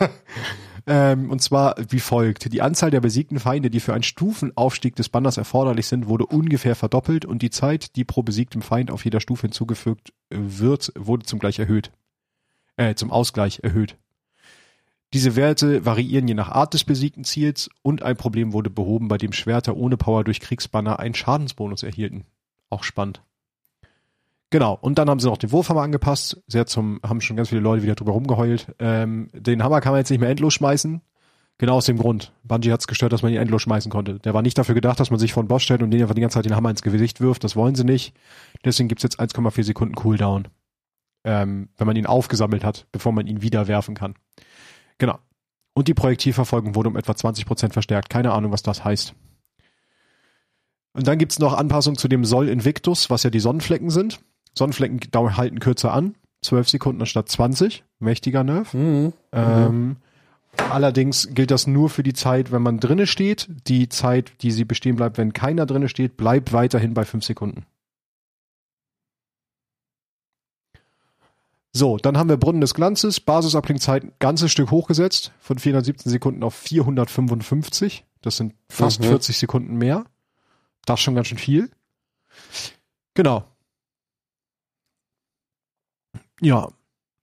Ähm, und zwar wie folgt. Die Anzahl der besiegten Feinde, die für einen Stufenaufstieg des Banners erforderlich sind, wurde ungefähr verdoppelt und die Zeit, die pro besiegtem Feind auf jeder Stufe hinzugefügt wird, wurde zum Gleich erhöht. Äh, zum Ausgleich erhöht. Diese Werte variieren je nach Art des besiegten Ziels und ein Problem wurde behoben, bei dem Schwerter ohne Power durch Kriegsbanner einen Schadensbonus erhielten. Auch spannend. Genau, und dann haben sie noch den Wurfhammer angepasst. Sehr zum, haben schon ganz viele Leute wieder drüber rumgeheult. Ähm, den Hammer kann man jetzt nicht mehr endlos schmeißen. Genau aus dem Grund. Bungie hat es gestört, dass man ihn endlos schmeißen konnte. Der war nicht dafür gedacht, dass man sich vor den Boss stellt und den einfach die ganze Zeit den Hammer ins Gesicht wirft. Das wollen sie nicht. Deswegen gibt's jetzt 1,4 Sekunden Cooldown. Ähm, wenn man ihn aufgesammelt hat, bevor man ihn wieder werfen kann. Genau. Und die Projektilverfolgung wurde um etwa 20 Prozent verstärkt. Keine Ahnung, was das heißt. Und dann gibt's noch Anpassungen zu dem Sol Invictus, was ja die Sonnenflecken sind. Sonnenflecken halten kürzer an, 12 Sekunden anstatt 20. Mächtiger Nerv. Mhm. Ähm, allerdings gilt das nur für die Zeit, wenn man drinne steht. Die Zeit, die sie bestehen bleibt, wenn keiner drinne steht, bleibt weiterhin bei 5 Sekunden. So, dann haben wir Brunnen des Glanzes, Basisabklingzeit ganzes Stück hochgesetzt, von 417 Sekunden auf 455. Das sind fast mhm. 40 Sekunden mehr. Das ist schon ganz schön viel. Genau. Ja.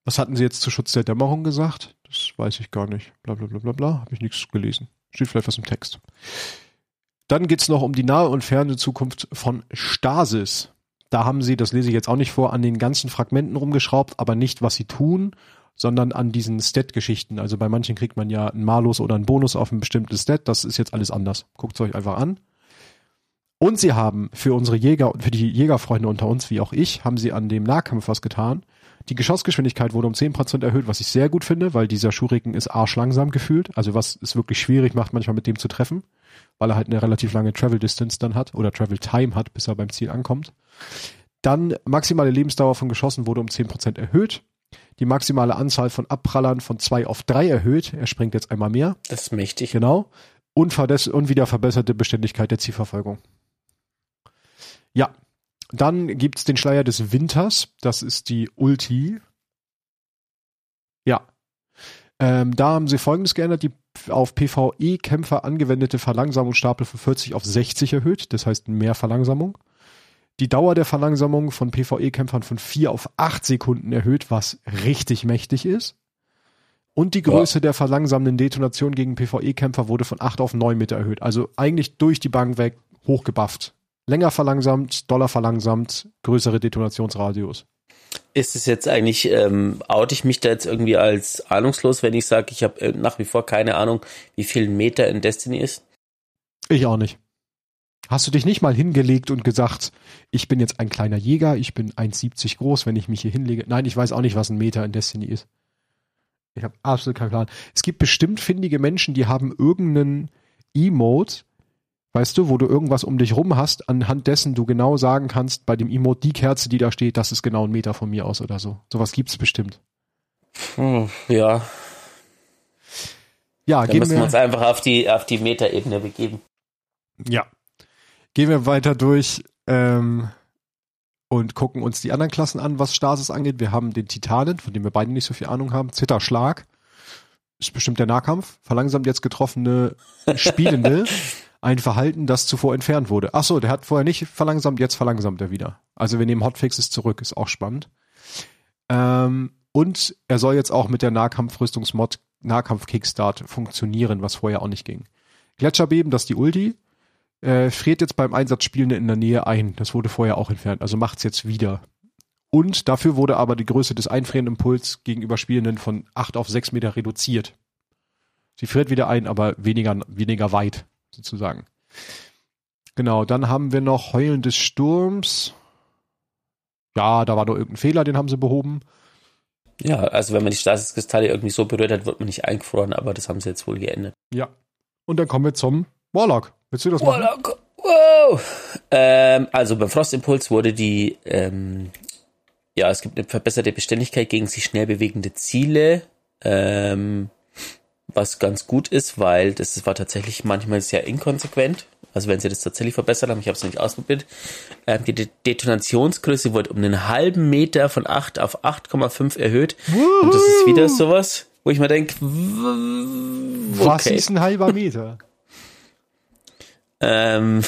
Was hatten Sie jetzt zu Schutz der Dämmerung gesagt? Das weiß ich gar nicht. Bla bla bla bla bla. Habe ich nichts gelesen. Steht vielleicht was im Text. Dann geht's noch um die nahe und ferne Zukunft von Stasis. Da haben sie, das lese ich jetzt auch nicht vor, an den ganzen Fragmenten rumgeschraubt, aber nicht, was sie tun, sondern an diesen Stat-Geschichten. Also bei manchen kriegt man ja einen Malus oder einen Bonus auf ein bestimmtes Stat. Das ist jetzt alles anders. Guckt es euch einfach an. Und sie haben für unsere Jäger und für die Jägerfreunde unter uns, wie auch ich, haben sie an dem Nahkampf was getan. Die Geschossgeschwindigkeit wurde um 10% erhöht, was ich sehr gut finde, weil dieser Schuriken ist arschlangsam gefühlt. Also was es wirklich schwierig macht, manchmal mit dem zu treffen, weil er halt eine relativ lange Travel Distance dann hat oder Travel Time hat, bis er beim Ziel ankommt. Dann maximale Lebensdauer von Geschossen wurde um 10% erhöht. Die maximale Anzahl von Abprallern von zwei auf drei erhöht. Er springt jetzt einmal mehr. Das ist mächtig. Genau. Und, und wieder verbesserte Beständigkeit der Zielverfolgung. Ja. Dann gibt's den Schleier des Winters. Das ist die Ulti. Ja. Ähm, da haben sie folgendes geändert. Die auf PvE-Kämpfer angewendete Verlangsamungsstapel von 40 auf 60 erhöht. Das heißt mehr Verlangsamung die Dauer der Verlangsamung von PvE-Kämpfern von 4 auf 8 Sekunden erhöht, was richtig mächtig ist. Und die Größe ja. der verlangsamenden Detonation gegen PvE-Kämpfer wurde von 8 auf 9 Meter erhöht. Also eigentlich durch die Bank weg hochgebufft. Länger verlangsamt, doller verlangsamt, größere Detonationsradius. Ist es jetzt eigentlich, ähm, oute ich mich da jetzt irgendwie als ahnungslos, wenn ich sage, ich habe äh, nach wie vor keine Ahnung, wie viel Meter in Destiny ist? Ich auch nicht. Hast du dich nicht mal hingelegt und gesagt, ich bin jetzt ein kleiner Jäger, ich bin 1,70 groß, wenn ich mich hier hinlege? Nein, ich weiß auch nicht, was ein Meter in Destiny ist. Ich habe absolut keinen Plan. Es gibt bestimmt findige Menschen, die haben irgendeinen Emote, weißt du, wo du irgendwas um dich rum hast, anhand dessen du genau sagen kannst, bei dem Emote, die Kerze, die da steht, das ist genau ein Meter von mir aus oder so. Sowas gibt's bestimmt. Hm, ja. Ja, Dann müssen wir uns einfach auf die, auf die Metaebene begeben. Ja, Gehen wir weiter durch ähm, und gucken uns die anderen Klassen an, was Stasis angeht. Wir haben den Titanen, von dem wir beide nicht so viel Ahnung haben. Zitterschlag ist bestimmt der Nahkampf. Verlangsamt jetzt getroffene Spielende ein Verhalten, das zuvor entfernt wurde. Ach so, der hat vorher nicht verlangsamt, jetzt verlangsamt er wieder. Also wir nehmen Hotfixes zurück, ist auch spannend. Ähm, und er soll jetzt auch mit der Nahkampfrüstungsmod Nahkampf Kickstart funktionieren, was vorher auch nicht ging. Gletscherbeben, das ist die Ulti äh, friert jetzt beim Einsatz Spielende in der Nähe ein. Das wurde vorher auch entfernt, also macht's jetzt wieder. Und dafür wurde aber die Größe des einfrierenden Impuls gegenüber Spielenden von 8 auf 6 Meter reduziert. Sie friert wieder ein, aber weniger, weniger weit, sozusagen. Genau, dann haben wir noch Heulen des Sturms. Ja, da war doch irgendein Fehler, den haben sie behoben. Ja, also wenn man die Stasiskristalle irgendwie so berührt hat, wird man nicht eingefroren, aber das haben sie jetzt wohl geändert. Ja. Und dann kommen wir zum Warlock. Willst du das machen? Warlock. Wow. Ähm, also beim Frostimpuls wurde die, ähm, ja, es gibt eine verbesserte Beständigkeit gegen sich schnell bewegende Ziele, ähm, was ganz gut ist, weil das war tatsächlich manchmal sehr inkonsequent. Also wenn sie das tatsächlich verbessert haben, ich habe es nicht ausprobiert. Ähm, die Detonationsgröße wurde um einen halben Meter von 8 auf 8,5 erhöht. Woohoo. Und das ist wieder sowas, wo ich mir denke, okay. was ist ein halber Meter? Ähm,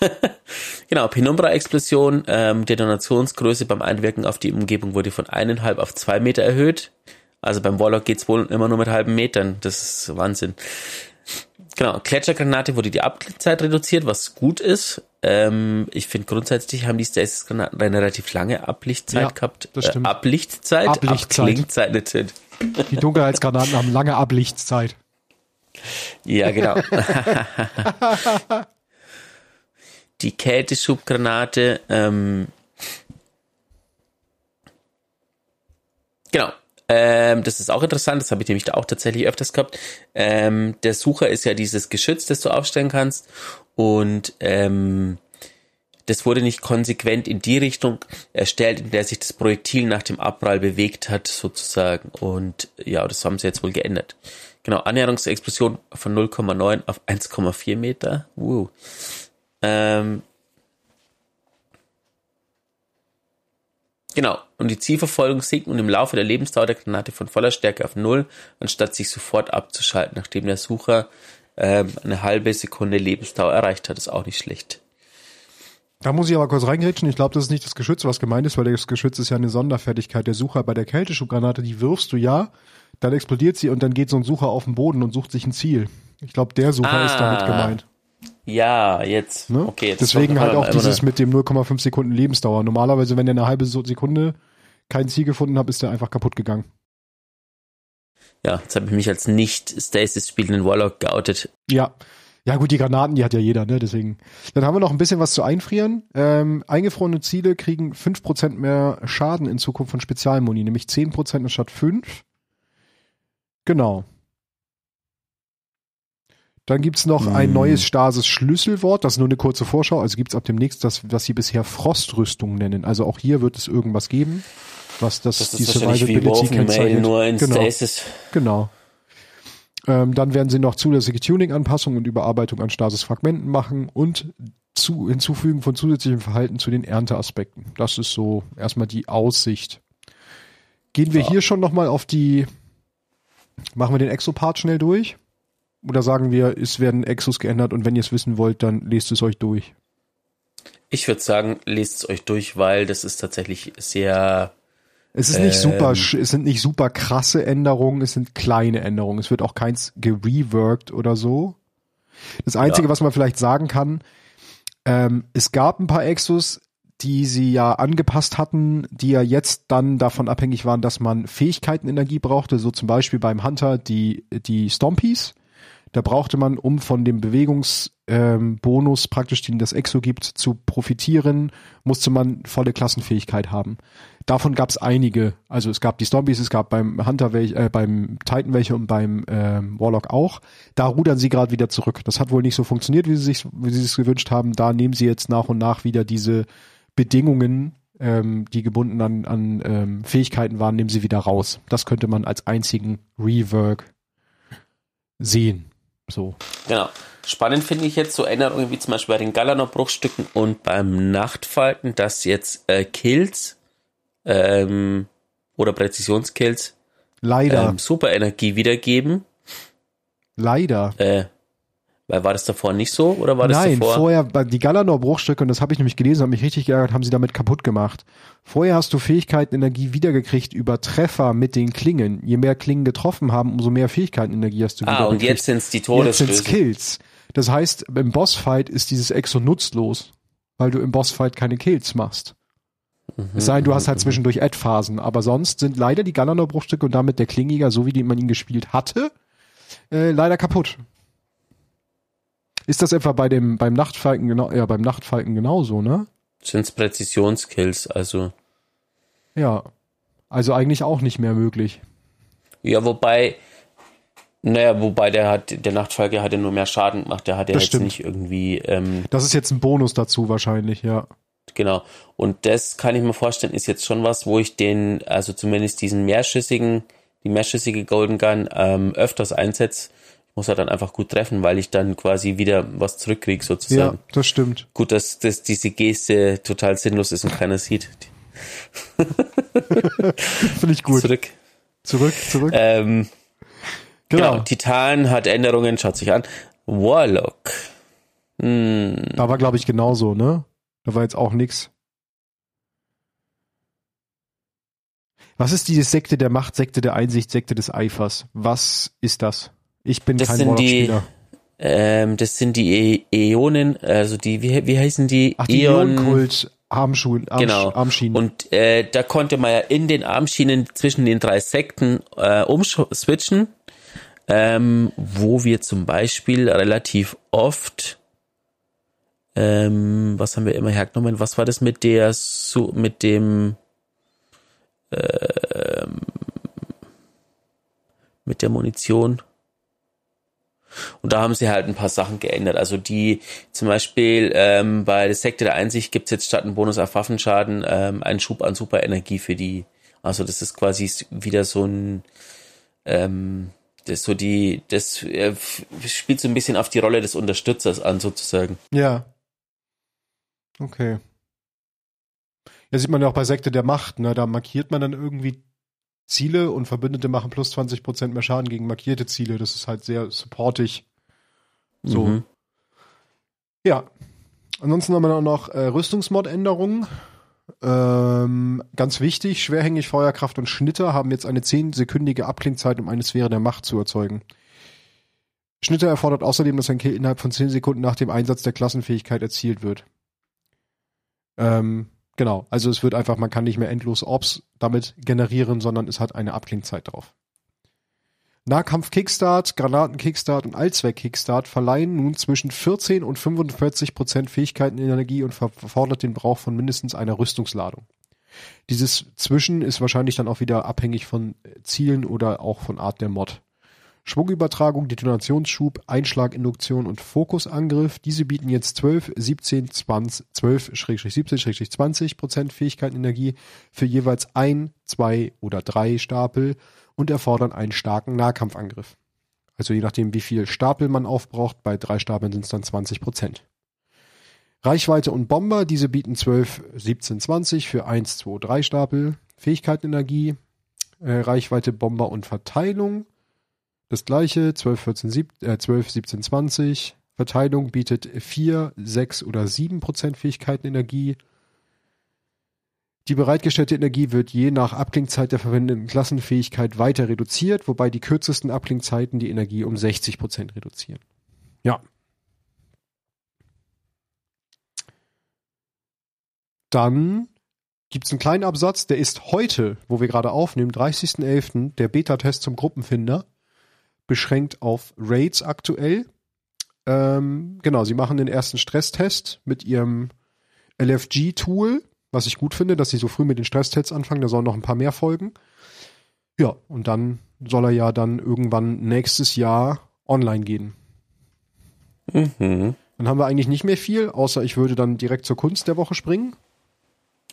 genau, Penumbra-Explosion, ähm, Detonationsgröße beim Einwirken auf die Umgebung wurde von eineinhalb auf zwei Meter erhöht. Also beim Warlock geht's wohl immer nur mit halben Metern. Das ist Wahnsinn. Genau, Gletschergranate wurde die Ablichtzeit reduziert, was gut ist. Ähm, ich finde grundsätzlich haben die Stasis-Granaten eine relativ lange Ablichtzeit ja, gehabt. Das stimmt. Äh, Ablichtzeit? Ablichtzeit. Ablichtzeit. Die Dunkelheitsgranaten haben lange Ablichtzeit. Ja, genau. die Kälteschubgranate. Ähm, genau. Ähm, das ist auch interessant, das habe ich nämlich da auch tatsächlich öfters gehabt. Ähm, der Sucher ist ja dieses Geschütz, das du aufstellen kannst. Und ähm, das wurde nicht konsequent in die Richtung erstellt, in der sich das Projektil nach dem Abprall bewegt hat, sozusagen. Und ja, das haben sie jetzt wohl geändert. Genau, Annäherungsexplosion von 0,9 auf 1,4 Meter. Wow. Ähm, genau. Und die Zielverfolgung sinkt nun im Laufe der Lebensdauer der Granate von voller Stärke auf Null, anstatt sich sofort abzuschalten, nachdem der Sucher ähm, eine halbe Sekunde Lebensdauer erreicht hat. ist auch nicht schlecht. Da muss ich aber kurz reingrätschen. Ich glaube, das ist nicht das Geschütz, was gemeint ist, weil das Geschütz ist ja eine Sonderfertigkeit der Sucher. Bei der Kälteschubgranate, die wirfst du ja, dann explodiert sie und dann geht so ein Sucher auf den Boden und sucht sich ein Ziel. Ich glaube, der Sucher ah. ist damit gemeint. Ja, jetzt. Ne? Okay, jetzt Deswegen halt auch dieses mit dem 0,5 Sekunden Lebensdauer. Normalerweise, wenn der eine halbe Sekunde kein Ziel gefunden hat, ist der einfach kaputt gegangen. Ja, jetzt habe ich mich als nicht Stasis spielenden Warlock geoutet. Ja. Ja gut, die Granaten, die hat ja jeder, ne? Deswegen. Dann haben wir noch ein bisschen was zu einfrieren. Ähm, eingefrorene Ziele kriegen 5% mehr Schaden in Zukunft von Spezialmuni, nämlich 10% anstatt 5. Genau. Dann gibt's noch ein Hm. neues Stasis-Schlüsselwort, das ist nur eine kurze Vorschau, also gibt's ab demnächst das, was sie bisher Frostrüstung nennen. Also auch hier wird es irgendwas geben, was das, Das die Survivability kennzeichnet. nur in Genau. Stasis. Genau. Ähm, dann werden sie noch zusätzliche Tuning-Anpassungen und Überarbeitung an Stasis-Fragmenten machen und zu, hinzufügen von zusätzlichem Verhalten zu den Ernteaspekten. Das ist so erstmal die Aussicht. Gehen wir Ja. hier schon nochmal auf die, machen wir den Exo-Part schnell durch? Oder sagen wir, es werden Exos geändert und wenn ihr es wissen wollt, dann lest es euch durch. Ich würde sagen, lest es euch durch, weil das ist tatsächlich sehr. Es ist nicht Ähm. super, es sind nicht super krasse Änderungen, es sind kleine Änderungen. Es wird auch keins gereworked oder so. Das Einzige, Ja. was man vielleicht sagen kann, ähm, es gab ein paar Exos, die sie ja angepasst hatten, die ja jetzt dann davon abhängig waren, dass man Fähigkeitenenergie brauchte, so zum Beispiel beim Hunter die, die Stompies. Da brauchte man, um von dem Bewegungsbonus ähm, praktisch, den das Exo gibt, zu profitieren, musste man volle Klassenfähigkeit haben. Davon gab es einige. Also es gab die Stompies, es gab beim Hunter welche, äh, beim Titan welche und beim ähm, Warlock auch. Da rudern sie gerade wieder zurück. Das hat wohl nicht so funktioniert, wie sie sich, wie sie es gewünscht haben. Da nehmen sie jetzt nach und nach wieder diese Bedingungen, ähm, die gebunden an, an ähm, Fähigkeiten waren, nehmen sie wieder raus. Das könnte man als einzigen Rework sehen. So. Genau. Spannend finde ich jetzt so Änderungen wie zum Beispiel bei den Galanor-Bruchstücken und beim Nachtfalken, dass jetzt äh, Kills ähm, oder Präzisionskills Leider, ähm, Superenergie wiedergeben. leider. Äh, weil war das davor nicht so oder war das Nein, davor? vorher, bei- die Galanor-Bruchstücke, und das habe ich nämlich gelesen, habe mich richtig geärgert, haben sie damit kaputt gemacht. Vorher hast du Fähigkeitenenergie wiedergekriegt über Treffer mit den Klingen. Je mehr Klingen getroffen haben, umso mehr Fähigkeitenenergie hast du ah, und wiedergekriegt. jetzt sind es die Jetzt sind's Todesstöße. Kills. Das heißt, im Bossfight ist dieses Exo nutzlos, weil du im Bossfight keine Kills machst. Mhm, Es sei denn, du hast halt zwischendurch Ad-Phasen, aber sonst sind leider die Galanor-Bruchstücke und damit der Klingiger, so wie man ihn gespielt hatte, äh, leider kaputt. Ist das etwa bei dem beim Nachtfalken genau ja beim Nachtfalken genauso, ne? Sind es Präzisionskills, also Ja. Also eigentlich auch nicht mehr möglich. ja, wobei naja, wobei der hat der Nachtfalke hatte nur mehr Schaden gemacht, der hat ja Das jetzt stimmt. nicht irgendwie ähm, Das ist jetzt ein Bonus dazu wahrscheinlich, ja. Genau. Und das kann ich mir vorstellen, ist jetzt schon was, wo ich den, also zumindest diesen mehrschüssigen, die mehrschüssige Golden Gun ähm, öfters einsetze. Muss halt dann einfach gut treffen, weil ich dann quasi wieder was zurückkriege, Ja, sozusagen. das stimmt. Gut, dass, dass diese Geste total sinnlos ist und keiner sieht. Finde ich gut. Zurück. Zurück, zurück. Ähm, genau. genau. Titan hat Änderungen, schaut sich an. Warlock. Hm, Da war glaube ich genauso, ne? Da war jetzt auch nix. Was ist diese Sekte der Macht, Sekte der Einsicht, Sekte des Eifers? Was ist das? Ich bin Das kein sind die- ähm, das sind die E- Äonen, also die, wie, wie heißen die? Ach, die Äon- Ionenkult Armschuhen, Armsch Genau. Armschienen. Und äh, da konnte man ja in den Armschienen zwischen den drei Sekten äh, umswitchen, ähm, wo wir zum Beispiel relativ oft, ähm, was haben wir immer hergenommen? Was war das mit der, mit dem, ähm, mit der Munition? Und da haben sie halt ein paar Sachen geändert. Also die zum Beispiel ähm, bei der Sekte der Einsicht gibt's jetzt statt einen Bonus auf Waffenschaden ähm, einen Schub an Superenergie für die. Also das ist quasi wieder so ein ähm, das so die, das äh, spielt so ein bisschen auf die Rolle des Unterstützers an, sozusagen. Ja. Okay. Ja, sieht man ja auch bei Sekte der Macht, ne? Da markiert man dann irgendwie Ziele und Verbündete machen plus 20% mehr Schaden gegen markierte Ziele. Das ist halt sehr supportig. So. Mhm. Ja. Ansonsten haben wir auch noch äh, Rüstungsmod-Änderungen. Ähm, ganz wichtig, schwerhängig, Feuerkraft und Schnitter haben jetzt eine 10-sekündige Abklingzeit, um eine Sphäre der Macht zu erzeugen. Schnitter erfordert außerdem, dass ein Kill innerhalb von 10 Sekunden nach dem Einsatz der Klassenfähigkeit erzielt wird. Ähm, genau, also es wird einfach, man kann nicht mehr endlos Orbs damit generieren, sondern es hat eine Abklingzeit drauf. Nahkampf-Kickstart, Granaten-Kickstart und Allzweck-Kickstart verleihen nun zwischen 14 und 45 Prozent Fähigkeitenenergie und verfordert den Brauch von mindestens einer Rüstungsladung. Dieses Zwischen ist wahrscheinlich dann auch wieder abhängig von Zielen oder auch von Art der Mod. Schwungübertragung, Detonationsschub, Einschlag, Induktion und Fokusangriff. Diese bieten jetzt 12, 17, 20, 12, 17, 20 Prozent Fähigkeitenenergie für jeweils ein, zwei oder drei Stapel und erfordern einen starken Nahkampfangriff. Also je nachdem, wie viel Stapel man aufbraucht, bei drei Stapeln sind es dann 20 Prozent. Reichweite und Bomber, diese bieten 12, 17, 20 für 1, 2, 3 Stapel. Fähigkeitenenergie, äh, Reichweite, Bomber und Verteilung. Das gleiche, 12, 14, 7, äh, 12, 17, 20. Verteilung bietet 4, 6 oder 7 Prozent Fähigkeitenenergie. Die bereitgestellte Energie wird je nach Abklingzeit der verwendeten Klassenfähigkeit weiter reduziert, wobei die kürzesten Abklingzeiten die Energie um 60 Prozent reduzieren. Ja. Dann gibt es einen kleinen Absatz, der ist heute, wo wir gerade aufnehmen, 30.11., der Beta-Test zum Gruppenfinder, beschränkt auf Raids aktuell. Ähm, genau, sie machen den ersten Stresstest mit ihrem LFG-Tool was ich gut finde, dass sie so früh mit den Stresstests anfangen. Da sollen noch ein paar mehr folgen. Ja, und dann soll er ja dann irgendwann nächstes Jahr online gehen. Mhm. Dann haben wir eigentlich nicht mehr viel, außer ich würde dann direkt zur Kunst der Woche springen.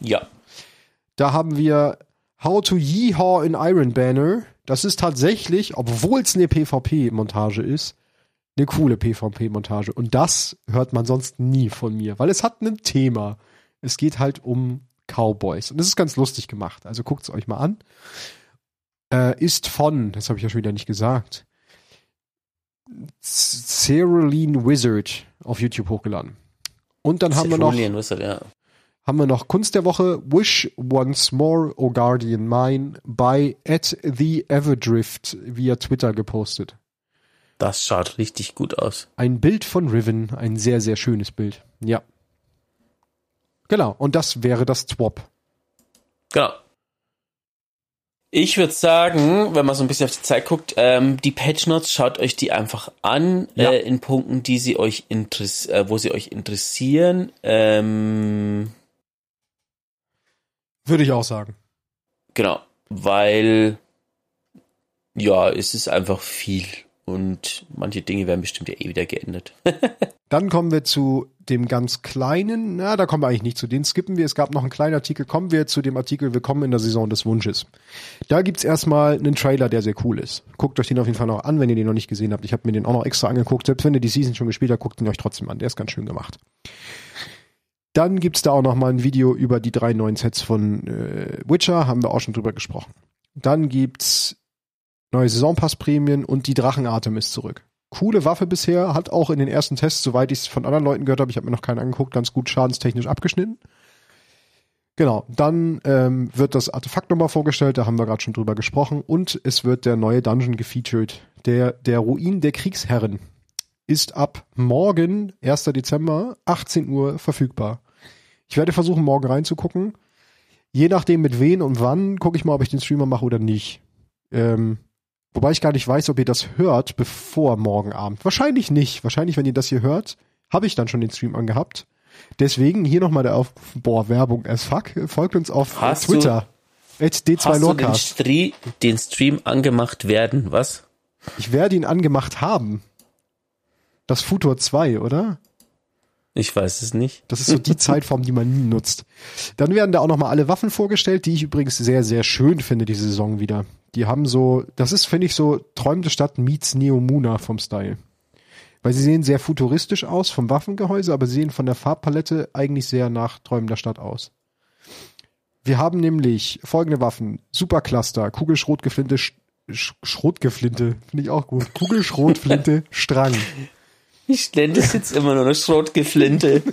Ja. Da haben wir How to Yeehaw in Iron Banner. Das ist tatsächlich, obwohl es eine PvP-Montage ist, eine coole PvP-Montage. Und das hört man sonst nie von mir, weil es hat ein Thema. Es geht halt um Cowboys. Und das ist ganz lustig gemacht. Also guckt es euch mal an. Äh, ist von, das habe ich ja schon wieder nicht gesagt, Cerulean Wizard auf YouTube hochgeladen. Und dann haben wir noch Wizard, ja. Haben wir noch Kunst der Woche Wish Once More, O Guardian Mine by at the Everdrift via Twitter gepostet. Das schaut richtig gut aus. Ein Bild von Riven, ein sehr, sehr schönes Bild. Ja. Genau, und das wäre das Twop. Genau. Ich würde sagen, wenn man so ein bisschen auf die Zeit guckt, ähm, die Patch Notes, schaut euch die einfach an ja. äh, in Punkten, die sie euch interess äh, wo sie euch interessieren. Ähm, würde ich auch sagen. Genau, weil ja, es ist einfach viel und manche Dinge werden bestimmt ja eh wieder geändert. Dann kommen wir zu dem ganz kleinen, na, da kommen wir eigentlich nicht zu, den skippen wir. Es gab noch einen kleinen Artikel, kommen wir zu dem Artikel Willkommen in der Saison des Wunsches. Da gibt's erstmal einen Trailer, der sehr cool ist. Guckt euch den auf jeden Fall noch an, wenn ihr den noch nicht gesehen habt. Ich habe mir den auch noch extra angeguckt. Selbst wenn ihr die Season schon gespielt habt, guckt ihn euch trotzdem an. Der ist ganz schön gemacht. Dann gibt's da auch noch mal ein Video über die drei neuen Sets von äh, Witcher, haben wir auch schon drüber gesprochen. Dann gibt's neue Saisonpassprämien und die Drachenatem ist zurück. Coole Waffe bisher, hat auch in den ersten Tests, soweit ich es von anderen Leuten gehört habe, ich habe mir noch keinen angeguckt, ganz gut schadenstechnisch abgeschnitten. Genau, dann ähm, wird das Artefakt nochmal vorgestellt, da haben wir gerade schon drüber gesprochen, und es wird der neue Dungeon gefeatured. Der, der Ruin der Kriegsherren ist ab morgen, 1. Dezember, 18 Uhr verfügbar. Ich werde versuchen, morgen reinzugucken. Je nachdem mit wen und wann, gucke ich mal, ob ich den Streamer mache oder nicht. Ähm, Wobei ich gar nicht weiß, ob ihr das hört, bevor morgen Abend. Wahrscheinlich nicht. Wahrscheinlich, wenn ihr das hier hört, habe ich dann schon den Stream angehabt. Deswegen hier nochmal der Aufruf, boah, Werbung as fuck. Folgt uns auf hast Twitter. Du, D2 hast du den, Stri den Stream angemacht werden, was? Ich werde ihn angemacht haben. Das Futur 2, oder? Ich weiß es nicht. Das ist so die Zeitform, die man nie nutzt. Dann werden da auch nochmal alle Waffen vorgestellt, die ich übrigens sehr, sehr schön finde, diese Saison wieder. Die haben so, das ist, finde ich, so träumende Stadt meets Neomuna vom Style. Weil sie sehen sehr futuristisch aus vom Waffengehäuse, aber sie sehen von der Farbpalette eigentlich sehr nach träumender Stadt aus. Wir haben nämlich folgende Waffen. Supercluster, Kugelschrotgeflinte, Sch Schrotgeflinte, finde ich auch gut. Kugelschrotflinte, Strang. Ich nenne das jetzt immer nur eine Schrotgeflinte.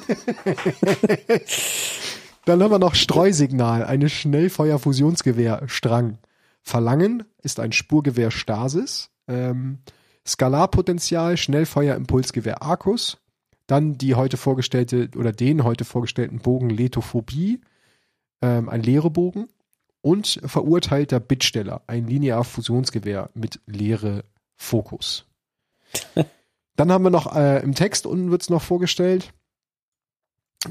Dann haben wir noch Streusignal, eine Schnellfeuer-Fusionsgewehr, Strang. Verlangen ist ein Spurgewehr Stasis. Ähm, Skalarpotenzial, Schnellfeuer-Impulsgewehr Arcus. Dann die heute vorgestellte oder den heute vorgestellten Bogen Lethophobie, ähm, ein leere Bogen. Und verurteilter Bittsteller, ein Linear-Fusionsgewehr mit leere Fokus. dann haben wir noch äh, im Text unten wird's noch vorgestellt.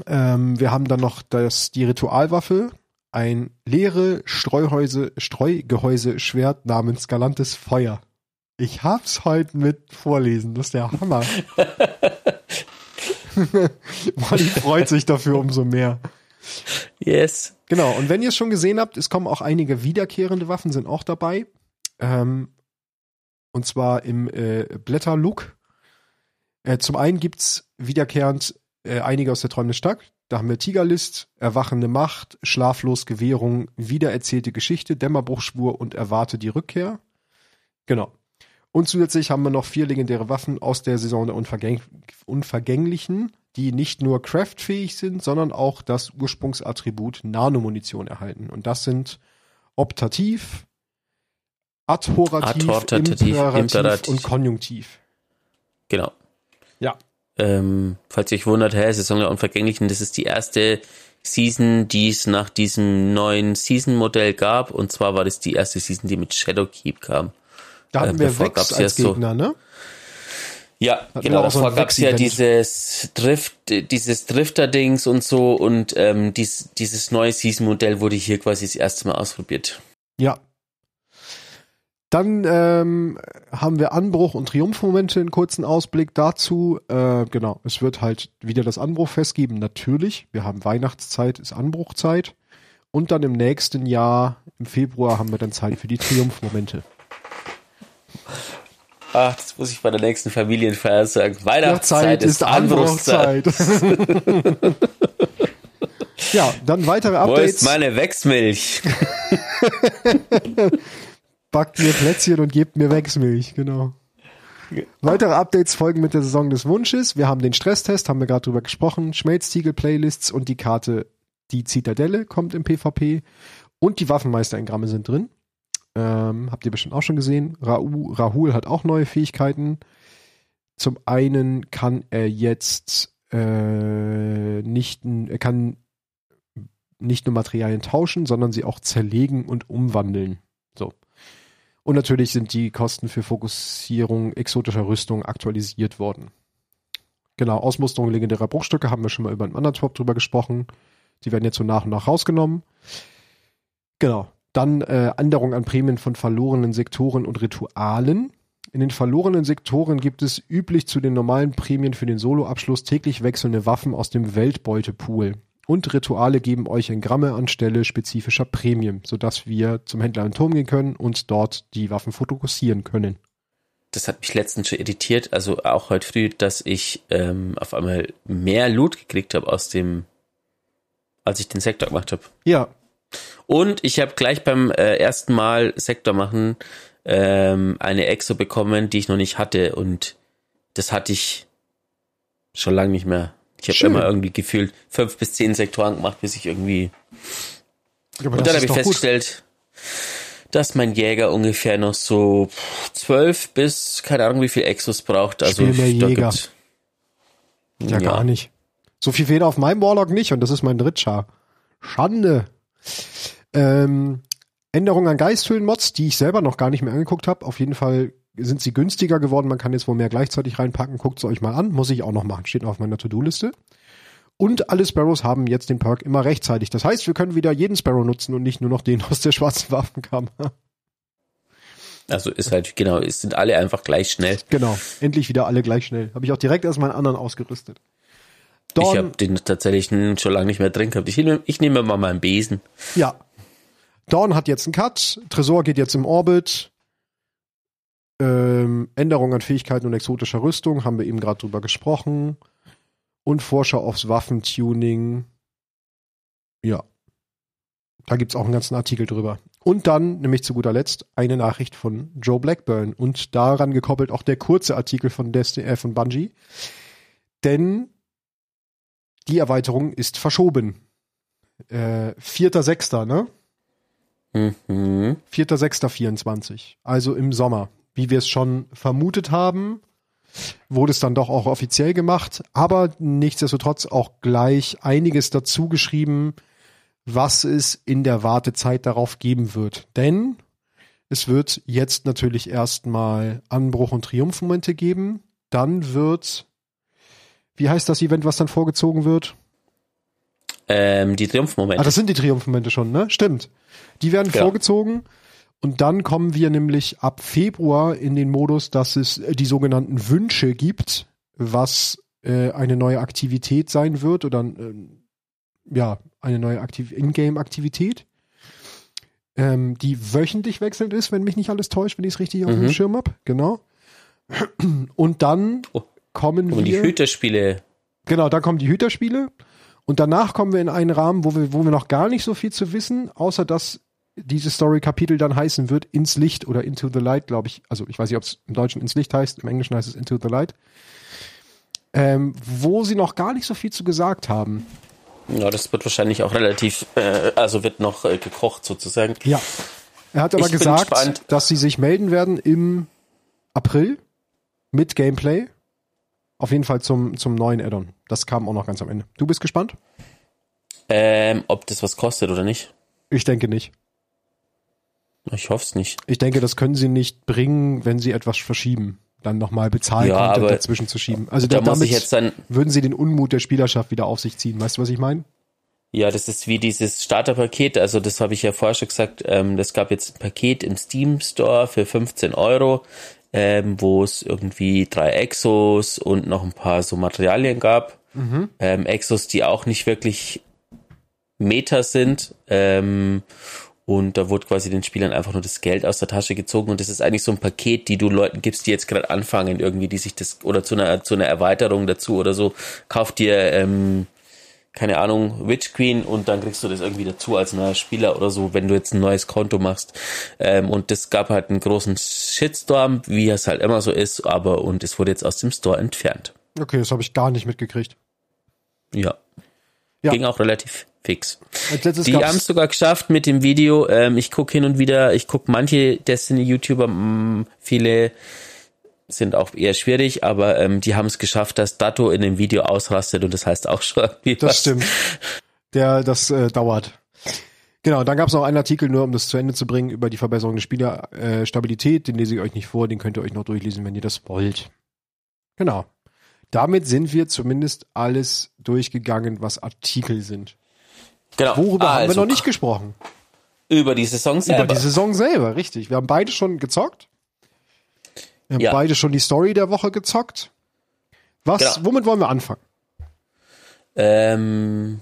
Ähm, wir haben dann noch das, die Ritualwaffe, ein leere Streuhäuse, Streugehäuse-Schwert namens Galantes Feuer. Ich hab's heute mit vorlesen, das ist der Hammer. Molly freut sich dafür umso mehr. Yes. Genau, und wenn ihr es schon gesehen habt, es kommen auch einige wiederkehrende Waffen, sind auch dabei. Ähm, und zwar im äh, Blätterlook. Äh, zum einen gibt's wiederkehrend äh, einige aus der träumenden Stadt. Da haben wir Tigerlist, Erwachende Macht, Schlaflos Gewährung, Wiedererzählte Geschichte, Dämmerbruchschwur und Erwarte die Rückkehr. Genau. Und zusätzlich haben wir noch vier legendäre Waffen aus der Saison der Unvergäng Unvergänglichen, die nicht nur craftfähig sind, sondern auch das Ursprungsattribut Nanomunition erhalten. Und das sind Optativ, Adhorativ, Adhortativ, Imperativ, Imperativ. und Konjunktiv. Genau. Ja. Ähm, falls ihr euch wundert, hä, Saison der Unvergänglichen, das ist die erste Season, die es nach diesem neuen Season-Modell gab. Und zwar war das die erste Season, die mit Shadowkeep kam. Da hatten Äh, wir Vex als ja so- Gegner, ne? Ja, wir genau. auch so Davor gab's ja dieses Drift, dieses Drifter-Dings und so und ähm, dies, dieses neue Season-Modell wurde hier quasi das erste Mal ausprobiert. Ja. Dann ähm, haben wir Anbruch und Triumphmomente, einen kurzen Ausblick dazu. Äh, genau, es wird halt wieder das Anbruchfest geben, natürlich. Wir haben Weihnachtszeit, ist Anbruchzeit. Und dann im nächsten Jahr, im Februar, haben wir dann Zeit für die Triumphmomente. Ach, das muss ich bei der nächsten Familienfeier sagen. Weihnachtszeit Zeit ist Anbruchszeit. Anbruchzeit. ja, dann weitere Wo ist Updates. meine Wechsmilch? Backt mir Plätzchen und gebt mir Wechsmilch, genau. Weitere Updates folgen mit der Saison des Wunsches. Wir haben den Stresstest, haben wir gerade drüber gesprochen. Schmelztiegel-Playlists und die Karte Die Zitadelle kommt im PvP. Und die Waffenmeister-Engramme sind drin. Ähm, habt ihr bestimmt auch schon gesehen. Raul, Rahul hat auch neue Fähigkeiten. Zum einen kann er jetzt äh, nicht, er kann nicht nur Materialien tauschen, sondern sie auch zerlegen und umwandeln. Und natürlich sind die Kosten für Fokussierung exotischer Rüstung aktualisiert worden. Genau, Ausmusterung legendärer Bruchstücke haben wir schon mal über einen anderen Top drüber gesprochen. Die werden jetzt so nach und nach rausgenommen. Genau. Dann äh, Änderung an Prämien von verlorenen Sektoren und Ritualen. In den verlorenen Sektoren gibt es üblich zu den normalen Prämien für den Soloabschluss täglich wechselnde Waffen aus dem Weltbeutepool. Und Rituale geben euch Engramme anstelle spezifischer Prämien, sodass wir zum Händler im Turm gehen können und dort die Waffen fokussieren können. Das hat mich letztens schon irritiert, also auch heute früh, dass ich ähm, auf einmal mehr Loot gekriegt habe aus dem, als ich den Sektor gemacht habe. Ja, Und ich habe gleich beim äh, ersten Mal Sektor machen ähm, eine Exo bekommen, die ich noch nicht hatte und das hatte ich schon lange nicht mehr. Ich habe immer irgendwie gefühlt fünf bis zehn Sektoren gemacht, bis ich irgendwie aber und dann habe ich festgestellt, dass mein Jäger ungefähr noch so zwölf bis keine Ahnung wie viel Exos braucht. Also Spiel mehr Jäger. gibt's- Ja, gar nicht. So viel fehlt auf meinem Warlock nicht und das ist mein Drittschar. Schande. Ähm, Änderungen an Geisthüllen-Mods, die ich selber noch gar nicht mehr angeguckt habe. Auf jeden Fall sind sie günstiger geworden. Man kann jetzt wohl mehr gleichzeitig reinpacken. Guckt es euch mal an. Muss ich auch noch machen. Steht auf meiner To-Do-Liste. Und alle Sparrows haben jetzt den Perk immer rechtzeitig. Das heißt, wir können wieder jeden Sparrow nutzen und nicht nur noch den aus der schwarzen Waffenkammer. Also ist halt, genau, es sind alle einfach gleich schnell. genau. Endlich wieder alle gleich schnell. Habe ich auch direkt erst meinen anderen ausgerüstet. Ich Dawn- habe den tatsächlich schon lange nicht mehr drin gehabt. Ich, nehme- ich nehme mal meinen Besen. Ja. Dawn hat jetzt einen Cut, Tresor geht jetzt im Orbit. Ähm, Änderung an Fähigkeiten und exotischer Rüstung, haben wir eben gerade drüber gesprochen. Und Vorschau aufs Waffentuning. Ja. Da gibt's auch einen ganzen Artikel drüber. Und dann, nämlich zu guter Letzt, eine Nachricht von Joe Blackburn. Und daran gekoppelt auch der kurze Artikel von, Destiny, äh, von Bungie. Denn die Erweiterung ist verschoben. Äh, 4.6., ne? Mhm. 4.6.24, also im Sommer. Wie wir es schon vermutet haben, wurde es dann doch auch offiziell gemacht, aber nichtsdestotrotz auch gleich einiges dazu geschrieben, was es in der Wartezeit darauf geben wird. Denn Es wird jetzt natürlich erstmal Anbruch und Triumphmomente geben. Dann wird, wie heißt das Event, was dann vorgezogen wird? Ähm, die Triumphmomente. Ah, das sind die Triumphmomente schon, ne? Stimmt. Die werden Ja. vorgezogen. Und dann kommen wir nämlich ab Februar in den Modus, dass es äh, die sogenannten Wünsche gibt, was äh, eine neue Aktivität sein wird oder ähm, ja, eine neue Aktiv Ingame-Aktivität, ähm, die wöchentlich wechselnd ist, wenn mich nicht alles täuscht, wenn ich es richtig auf dem Mhm. Schirm habe. Genau. Und dann Oh, kommen Und die wir. Hüterspiele. Genau, da kommen die Hüterspiele. Und danach kommen wir in einen Rahmen, wo wir, wo wir noch gar nicht so viel zu wissen, außer dass dieses Story-Kapitel dann heißen wird ins Licht oder Into the Light, glaube ich. Also ich weiß nicht, ob es im Deutschen ins Licht heißt, im Englischen heißt es Into the Light. Ähm, wo sie noch gar nicht so viel zu gesagt haben. Ja, das wird wahrscheinlich auch relativ, äh, also wird noch äh, gekocht sozusagen. Ja. Er hat aber Ich gesagt, dass sie sich melden werden im April mit Gameplay. Auf jeden Fall zum, zum neuen Add-on. Das kam auch noch ganz am Ende. Du bist gespannt? Ähm, ob das was kostet oder nicht. Ich denke nicht. Ich hoffe es nicht. Ich denke, das können sie nicht bringen, wenn sie etwas verschieben. Dann nochmal bezahlen, Ja, Content dazwischen zu schieben. Also Da da, muss ich damit jetzt dann, würden sie den Unmut der Spielerschaft wieder auf sich ziehen. Weißt du, was ich meine? ja, das ist wie dieses Starterpaket, also das habe ich ja vorher schon gesagt, ähm, das gab jetzt ein Paket im Steam Store für 15 Euro, ähm, wo es irgendwie drei Exos und noch ein paar so Materialien gab. Ähm, Exos, die auch nicht wirklich Meta sind. Ähm, und da wurde quasi den Spielern einfach nur das Geld aus der Tasche gezogen. Und das ist eigentlich so ein Paket, die du Leuten gibst, die jetzt gerade anfangen, irgendwie, die sich das, oder zu einer, zu einer Erweiterung dazu oder so, kauf dir, ähm, keine Ahnung, Witch Queen und dann kriegst du das irgendwie dazu als neuer Spieler oder so, wenn du jetzt ein neues Konto machst. Ähm, und das gab halt einen großen Shitstorm, wie es halt immer so ist, aber und es wurde jetzt aus dem Store entfernt. Okay, das habe ich gar nicht mitgekriegt. Ja. Ja. Ging auch relativ fix. Die haben es sogar geschafft mit dem Video. Ähm, ich gucke hin und wieder, ich gucke manche Destiny-YouTuber, mh, viele sind auch eher schwierig, aber ähm, die haben es geschafft, dass Datto in dem Video ausrastet und das heißt auch schon irgendwie Das was. stimmt. Der, das äh, dauert. Genau, dann gab es noch einen Artikel, nur um das zu Ende zu bringen, über die Verbesserung der Spielerstabilität. Äh, den lese ich euch nicht vor, den könnt ihr euch noch durchlesen, wenn ihr das wollt. Genau. Damit sind wir zumindest alles durchgegangen, was Artikel sind. Genau. Worüber haben wir Also, noch nicht gesprochen? Über die Saison selber. Über die Saison selber, richtig. Wir haben beide schon gezockt. Wir haben Ja. beide schon die Story der Woche gezockt. Was, Genau. womit wollen wir anfangen? ähm,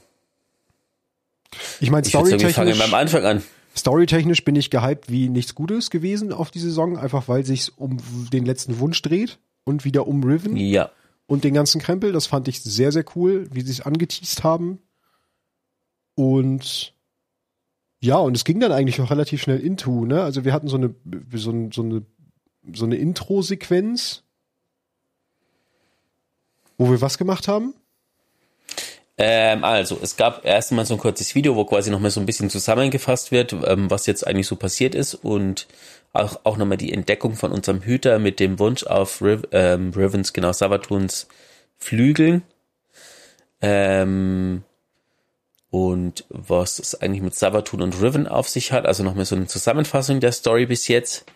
Ich meine, ich storytechnisch, beim Anfang an. storytechnisch bin ich gehypt wie nichts Gutes gewesen auf die Saison, einfach weil sich's um den letzten Wunsch dreht und wieder um Riven Ja. Und den ganzen Krempel. Das fand ich sehr, sehr cool, wie sie es angeteased haben. Und ja, und es ging dann eigentlich auch relativ schnell into, ne? Also wir hatten so eine, so, so eine, so eine Intro-Sequenz, wo wir was gemacht haben. Ähm, also, es gab erstmal so ein kurzes Video, wo quasi nochmal so ein bisschen zusammengefasst wird, ähm, was jetzt eigentlich so passiert ist und auch, auch nochmal die Entdeckung von unserem Hüter mit dem Wunsch auf Riv ähm, Rivens, genau, Savatuns Flügeln. Ähm, und was es eigentlich mit Savatun und Riven auf sich hat, also nochmal so eine Zusammenfassung der Story bis jetzt.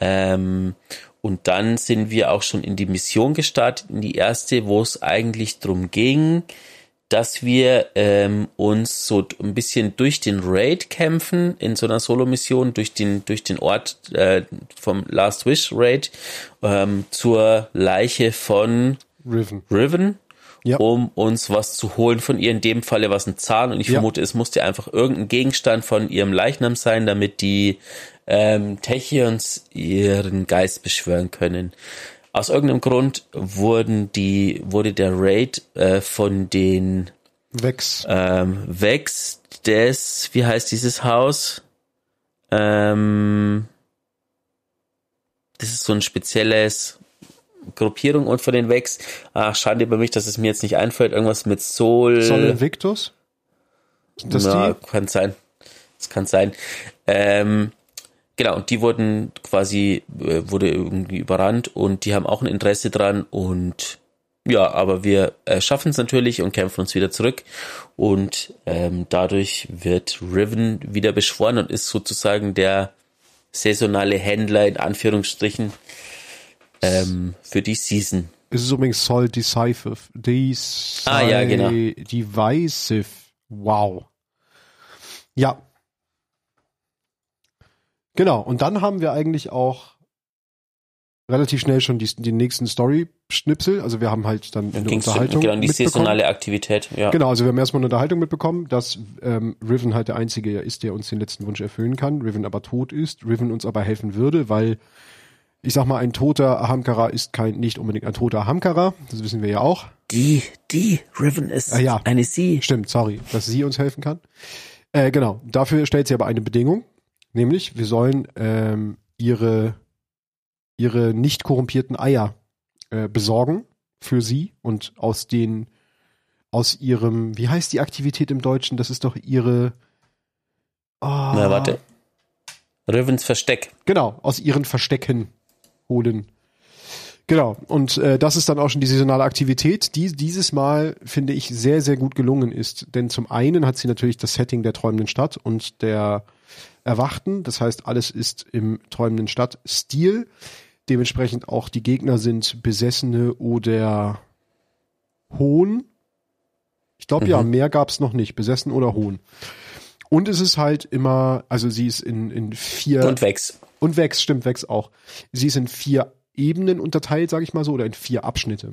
Ähm, und dann sind wir auch schon in die Mission gestartet, in die erste, wo es eigentlich drum ging, dass wir ähm, uns so ein bisschen durch den Raid kämpfen in so einer Solo-Mission durch den durch den Ort äh, vom Last Wish Raid ähm, zur Leiche von Riven. Riven, Ja. um uns was zu holen von ihr. In dem Falle was ein Zahn und ich Ja. vermute, es musste einfach irgendein Gegenstand von ihrem Leichnam sein, damit die ähm, Techions ihren Geist beschwören können. Aus irgendeinem Grund wurden die, wurde der Raid äh, von den Wex. ähm, Vex des, wie heißt dieses Haus? Ähm, das ist so ein spezielles Gruppierung und von den Vex. Ach, schade über mich, dass es mir jetzt nicht einfällt. Irgendwas mit Sol. Sol Invictus. Das Na, die? kann sein. Das kann sein. Ähm, genau, und die wurden quasi, äh, wurde irgendwie überrannt und die haben auch ein Interesse dran und ja, aber wir äh, schaffen es natürlich und kämpfen uns wieder zurück und ähm, dadurch wird Riven wieder beschworen und ist sozusagen der saisonale Händler in Anführungsstrichen ähm, für die Season. Es ist übrigens Sol Decisive. Decisive. Ah, ja, genau. Divisive. Wow. Ja. Genau. Und dann haben wir eigentlich auch relativ schnell schon die, die nächsten Story-Schnipsel. Also wir haben halt dann eine Unterhaltung genau, die saisonale Aktivität, ja. Genau, also wir haben erstmal eine Unterhaltung mitbekommen, dass ähm, Riven halt der Einzige ist, der uns den letzten Wunsch erfüllen kann. Riven aber tot ist, Riven uns aber helfen würde, weil ich sag mal, ein toter Ahamkara ist kein nicht unbedingt ein toter Ahamkara, das wissen wir ja auch. Die, die, Riven ist Ah, ja. eine Sie. Stimmt, sorry, dass sie uns helfen kann. Äh, genau, dafür stellt sie aber eine Bedingung, nämlich wir sollen ähm, ihre ihre nicht korrumpierten Eier äh, besorgen für sie und aus den aus ihrem wie heißt die Aktivität im Deutschen? Das ist doch ihre oh, Na, warte. Rivens Versteck. Genau, aus ihren Verstecken holen. Genau, und äh, das ist dann auch schon die saisonale Aktivität, die dieses Mal, finde ich, sehr, sehr gut gelungen ist. Denn zum einen hat sie natürlich das Setting der träumenden Stadt und der Erwachten. Das heißt, alles ist im träumenden Stadt-Stil. Dementsprechend auch die Gegner sind Besessene oder Hohn. Ich glaube ja, mehr gab's noch nicht. Besessen oder Hohn. Und es ist halt immer, also sie ist in, in vier Und Wex. und Vex, stimmt, Vex auch. Sie ist in vier Ebenen unterteilt, sage ich mal so, oder in vier Abschnitte.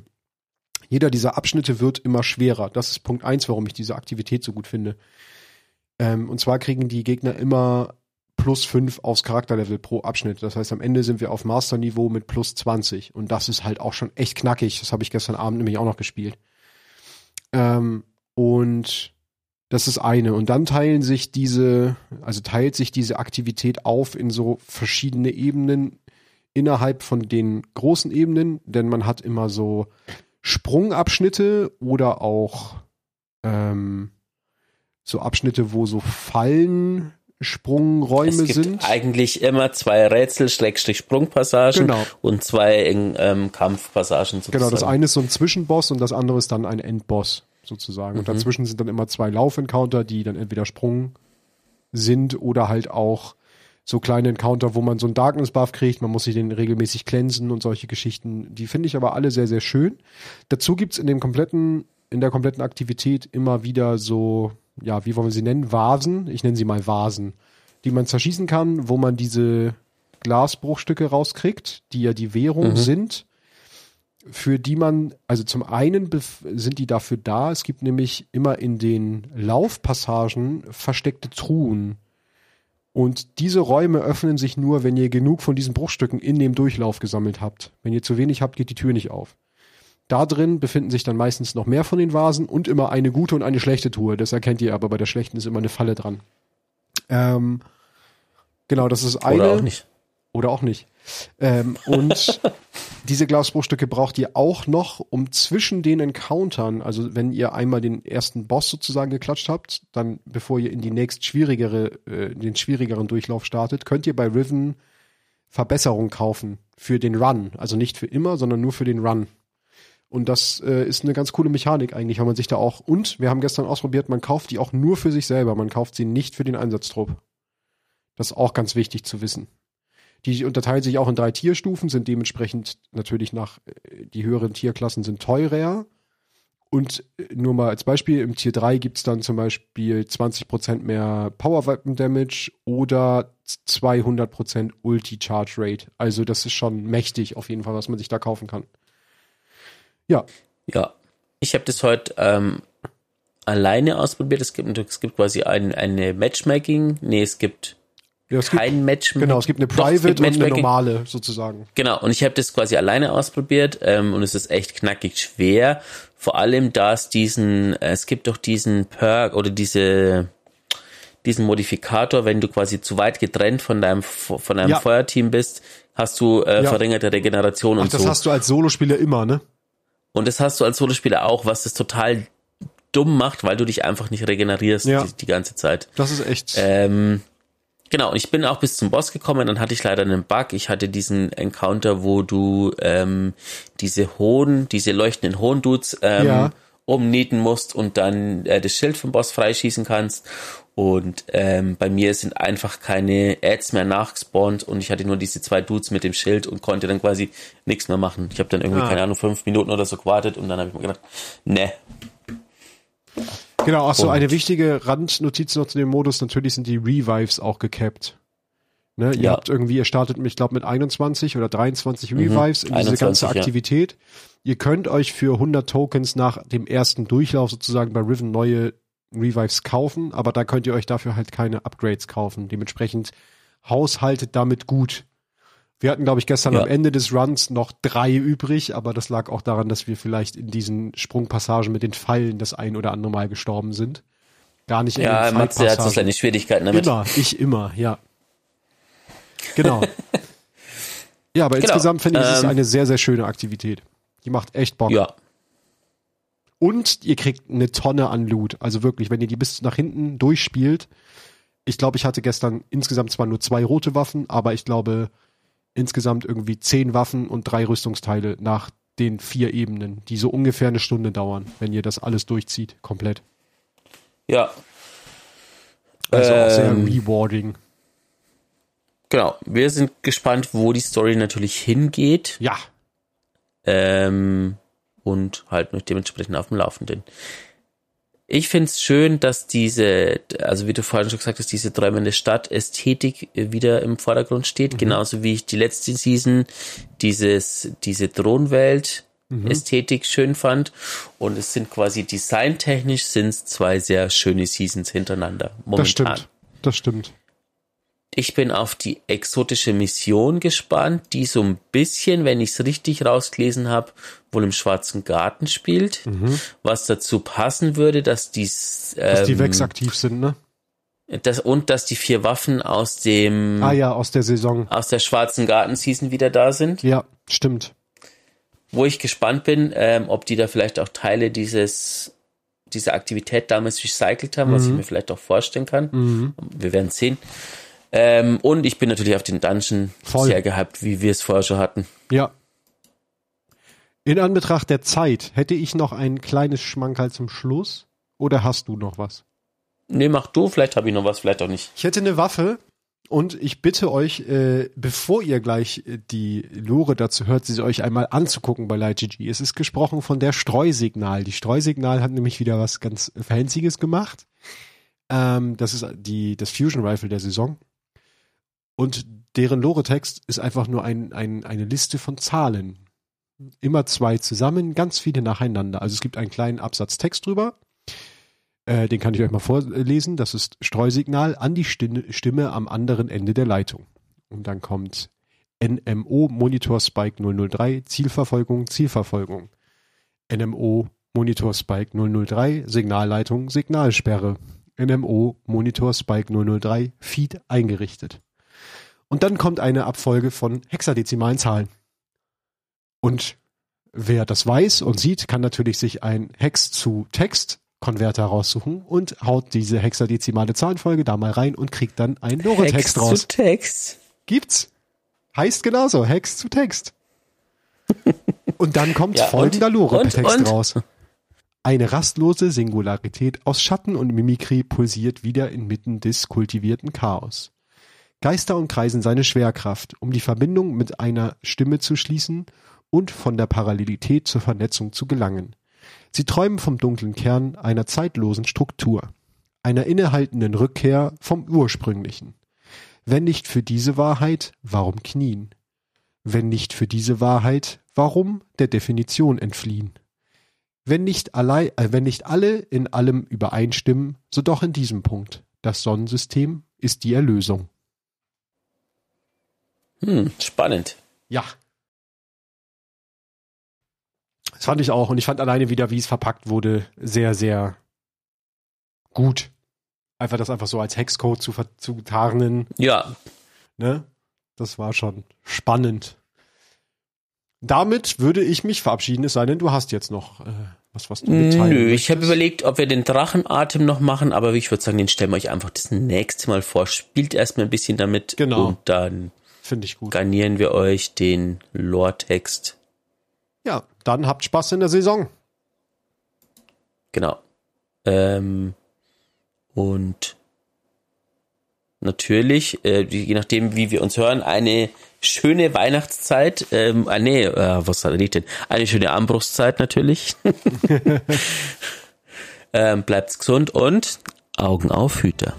Jeder dieser Abschnitte wird immer schwerer. Das ist Punkt eins, warum ich diese Aktivität so gut finde. Ähm, und zwar kriegen die Gegner immer plus fünf aufs Charakterlevel pro Abschnitt. Das heißt, am Ende sind wir auf Masterniveau mit plus 20. Und das ist halt auch schon echt knackig. Das habe ich gestern Abend nämlich auch noch gespielt. Ähm, und das ist eine. Und dann teilen sich diese, also teilt sich diese Aktivität auf in so verschiedene Ebenen innerhalb von den großen Ebenen, denn man hat immer so Sprungabschnitte oder auch ähm, so Abschnitte, wo so Fallen, Sprungräume Es gibt sind. eigentlich immer zwei Rätsel, Schrägstrich Sprungpassagen Genau. und zwei ähm, Kampfpassagen sozusagen. Genau, das eine ist so ein Zwischenboss und das andere ist dann ein Endboss sozusagen. Mhm. Und dazwischen sind dann immer zwei Laufencounter, die dann entweder Sprung sind oder halt auch so kleine Encounter, wo man so einen Darkness-Buff kriegt, man muss sich den regelmäßig cleansen und solche Geschichten. Die finde ich aber alle sehr, sehr schön. Dazu gibt's in dem kompletten, in der kompletten Aktivität immer wieder so, ja, wie wollen wir sie nennen? Vasen. Ich nenne sie mal Vasen, die man zerschießen kann, wo man diese Glasbruchstücke rauskriegt, die ja die Währung sind für die man, also zum einen sind die dafür da, es gibt nämlich immer in den Laufpassagen versteckte Truhen. Und diese Räume öffnen sich nur, wenn ihr genug von diesen Bruchstücken in dem Durchlauf gesammelt habt. Wenn ihr zu wenig habt, geht die Tür nicht auf. Da drin befinden sich dann meistens noch mehr von den Vasen und immer eine gute und eine schlechte Truhe. Das erkennt ihr aber bei der schlechten ist immer eine Falle dran. Ähm, genau, das ist eine. Oder auch nicht. Oder auch nicht. Ähm, und diese Glasbruchstücke braucht ihr auch noch, um zwischen den Encountern, also wenn ihr einmal den ersten Boss sozusagen geklatscht habt, dann bevor ihr in die nächst schwierigere, äh, den schwierigeren Durchlauf startet, könnt ihr bei Riven Verbesserung kaufen für den Run. Also nicht für immer, sondern nur für den Run. Und das äh, ist eine ganz coole Mechanik eigentlich, weil man sich da auch, und wir haben gestern ausprobiert, man kauft die auch nur für sich selber, man kauft sie nicht für den Einsatztrupp. Das ist auch ganz wichtig zu wissen. Die unterteilen sich auch in drei Tierstufen, sind dementsprechend natürlich nach, äh, die höheren Tierklassen sind teurer. Und äh, nur mal als Beispiel, im Tier 3 gibt's dann zum Beispiel 20% mehr Power Weapon Damage oder 200% Ulti Charge Rate. Also das ist schon mächtig auf jeden Fall, was man sich da kaufen kann. Ja, Ja, ich habe das heute ähm, alleine ausprobiert. Es gibt, es gibt quasi ein, eine Matchmaking. Nee, es gibt ja es gibt, kein Matchmaking. genau, es gibt eine Doch, Private gibt und eine normale sozusagen. Genau, und ich habe das quasi alleine ausprobiert ähm, und es ist echt knackig schwer. Vor allem, da es diesen, äh, es gibt doch diesen Perk oder diese diesen Modifikator, wenn du quasi zu weit getrennt von deinem von deinem Ja. Feuerteam bist, hast du äh, Ja. verringerte Regeneration Ach, und das so. hast du als Solospieler immer, ne? Und das hast du als Solospieler auch, was das total dumm macht, weil du dich einfach nicht regenerierst Ja. die, die ganze Zeit. Das ist echt. Ähm, genau, und ich bin auch bis zum Boss gekommen, dann hatte ich leider einen Bug. Ich hatte diesen Encounter, wo du ähm, diese hohen, diese leuchtenden hohen Dudes ähm, Ja. umnieten musst und dann äh, das Schild vom Boss freischießen kannst. Und ähm, bei mir sind einfach keine Ads mehr nachgespawnt und ich hatte nur diese zwei Dudes mit dem Schild und konnte dann quasi nichts mehr machen. Ich habe dann irgendwie, ah. keine Ahnung, fünf Minuten oder so gewartet und dann habe ich mir gedacht, ne. Genau, ach so, eine wichtige Randnotiz noch zu dem Modus, natürlich sind die Revives auch gecapped. Ne, ihr ja. habt irgendwie, ihr startet, ich glaube, mit 21 oder 23 mhm. Revives mhm, in diese 21, ganze Aktivität. Ja. Ihr könnt euch für 100 Tokens nach dem ersten Durchlauf sozusagen bei Riven neue Revives kaufen, aber da könnt ihr euch dafür halt keine Upgrades kaufen. Dementsprechend haushaltet damit gut. Wir hatten, glaube ich, gestern ja. am Ende des Runs noch drei übrig, aber das lag auch daran, dass wir vielleicht in diesen Sprungpassagen mit den Pfeilen das ein oder andere Mal gestorben sind. Gar nicht in ja, den Matze hat so seine Schwierigkeiten damit. Immer, ich immer, ja. Genau. ja, aber genau. insgesamt finde ich, es ist ähm, eine sehr, sehr schöne Aktivität. Die macht echt Bock. Ja. Und ihr kriegt eine Tonne an Loot. Also wirklich, wenn ihr die bis nach hinten durchspielt. Ich glaube, ich hatte gestern insgesamt zwar nur zwei rote Waffen, aber ich glaube insgesamt irgendwie zehn Waffen und drei Rüstungsteile nach den vier Ebenen, die so ungefähr eine Stunde dauern, wenn ihr das alles durchzieht, komplett. Ja. Also ähm, auch sehr ähm, rewarding. Genau, wir sind gespannt, wo die Story natürlich hingeht. Ja. Ähm, und halten euch dementsprechend auf dem Laufenden. Ich find's schön, dass diese, also wie du vorhin schon gesagt hast, diese träumende Stadt-Ästhetik wieder im Vordergrund steht, mhm. genauso wie ich die letzte Season dieses, diese Drohnenwelt Ästhetik mhm. schön fand. Und es sind quasi designtechnisch sind zwei sehr schöne Seasons hintereinander. Momentan. Das stimmt. Das stimmt. Ich bin auf die exotische Mission gespannt, die so ein bisschen, wenn ich es richtig rausgelesen habe, wohl im Schwarzen Garten spielt. Mhm. Was dazu passen würde, dass dies, ähm, dass die Vex aktiv sind, ne? Das, und dass die vier Waffen aus dem Ah ja, aus der Saison. Aus der Schwarzen Garten Season wieder da sind. Ja, stimmt. Wo ich gespannt bin, ähm, ob die da vielleicht auch Teile dieses dieser Aktivität damals recycelt haben, mhm. was ich mhm. mir vielleicht auch vorstellen kann. Mhm. Wir werden sehen. Ähm, und ich bin natürlich auf den Dungeon Voll. sehr gehypt, wie wir es vorher schon hatten. Ja. In Anbetracht der Zeit, hätte ich noch ein kleines Schmankerl zum Schluss? Oder hast du noch was? Nee, mach du, vielleicht habe ich noch was, vielleicht auch nicht. Ich hätte eine Waffe und ich bitte euch, äh, bevor ihr gleich äh, die Lore dazu hört, sie euch einmal anzugucken bei LightGG. Es ist gesprochen von der Streusignal. Die Streusignal hat nämlich wieder was ganz Fancyes gemacht. Ähm, das ist die, das Fusion Rifle der Saison. Und deren Lore-Text ist einfach nur ein, ein, eine Liste von Zahlen. Immer zwei zusammen, ganz viele nacheinander. Also es gibt einen kleinen Absatz Text drüber. Äh, den kann ich euch mal vorlesen. Das ist Streusignal an die Stimme, Stimme am anderen Ende der Leitung. Und dann kommt NMO Monitor Spike 003 Zielverfolgung Zielverfolgung. NMO Monitor Spike 003 Signalleitung Signalsperre. NMO Monitor Spike 003 Feed eingerichtet. Und dann kommt eine Abfolge von hexadezimalen Zahlen. Und wer das weiß und sieht, kann natürlich sich ein Hex zu Text Konverter raussuchen und haut diese hexadezimale Zahlenfolge da mal rein und kriegt dann einen Lore-Text raus. Hex zu Text. Gibt's. Heißt genauso, Hex zu Text. und dann kommt ja, folgender Lore-Text raus. Eine rastlose Singularität aus Schatten und Mimikrie pulsiert wieder inmitten des kultivierten Chaos. Geister umkreisen seine Schwerkraft, um die Verbindung mit einer Stimme zu schließen und von der Parallelität zur Vernetzung zu gelangen. Sie träumen vom dunklen Kern einer zeitlosen Struktur, einer innehaltenden Rückkehr vom Ursprünglichen. Wenn nicht für diese Wahrheit, warum knien? Wenn nicht für diese Wahrheit, warum der Definition entfliehen? Wenn nicht, allein, äh, wenn nicht alle in allem übereinstimmen, so doch in diesem Punkt. Das Sonnensystem ist die Erlösung. Hm, spannend. Ja. Das fand ich auch. Und ich fand alleine wieder, wie es verpackt wurde, sehr, sehr gut. Einfach das einfach so als Hexcode zu, zu tarnen. Ja. Ne? Das war schon spannend. Damit würde ich mich verabschieden, es sei denn, du hast jetzt noch äh, was, was du mitteilen Nö, möchtest. ich habe überlegt, ob wir den Drachenatem noch machen, aber ich würde sagen, den stellen wir euch einfach das nächste Mal vor. Spielt erstmal ein bisschen damit genau. und dann Finde ich gut. Garnieren wir euch den Lore-Text. Ja, dann habt Spaß in der Saison. Genau. Ähm, und natürlich, äh, je nachdem, wie wir uns hören, eine schöne Weihnachtszeit. Ähm, ah, nee, äh, was hat er denn? Eine schöne Armbruchszeit natürlich. ähm, bleibt's gesund und Augen auf, Hüter.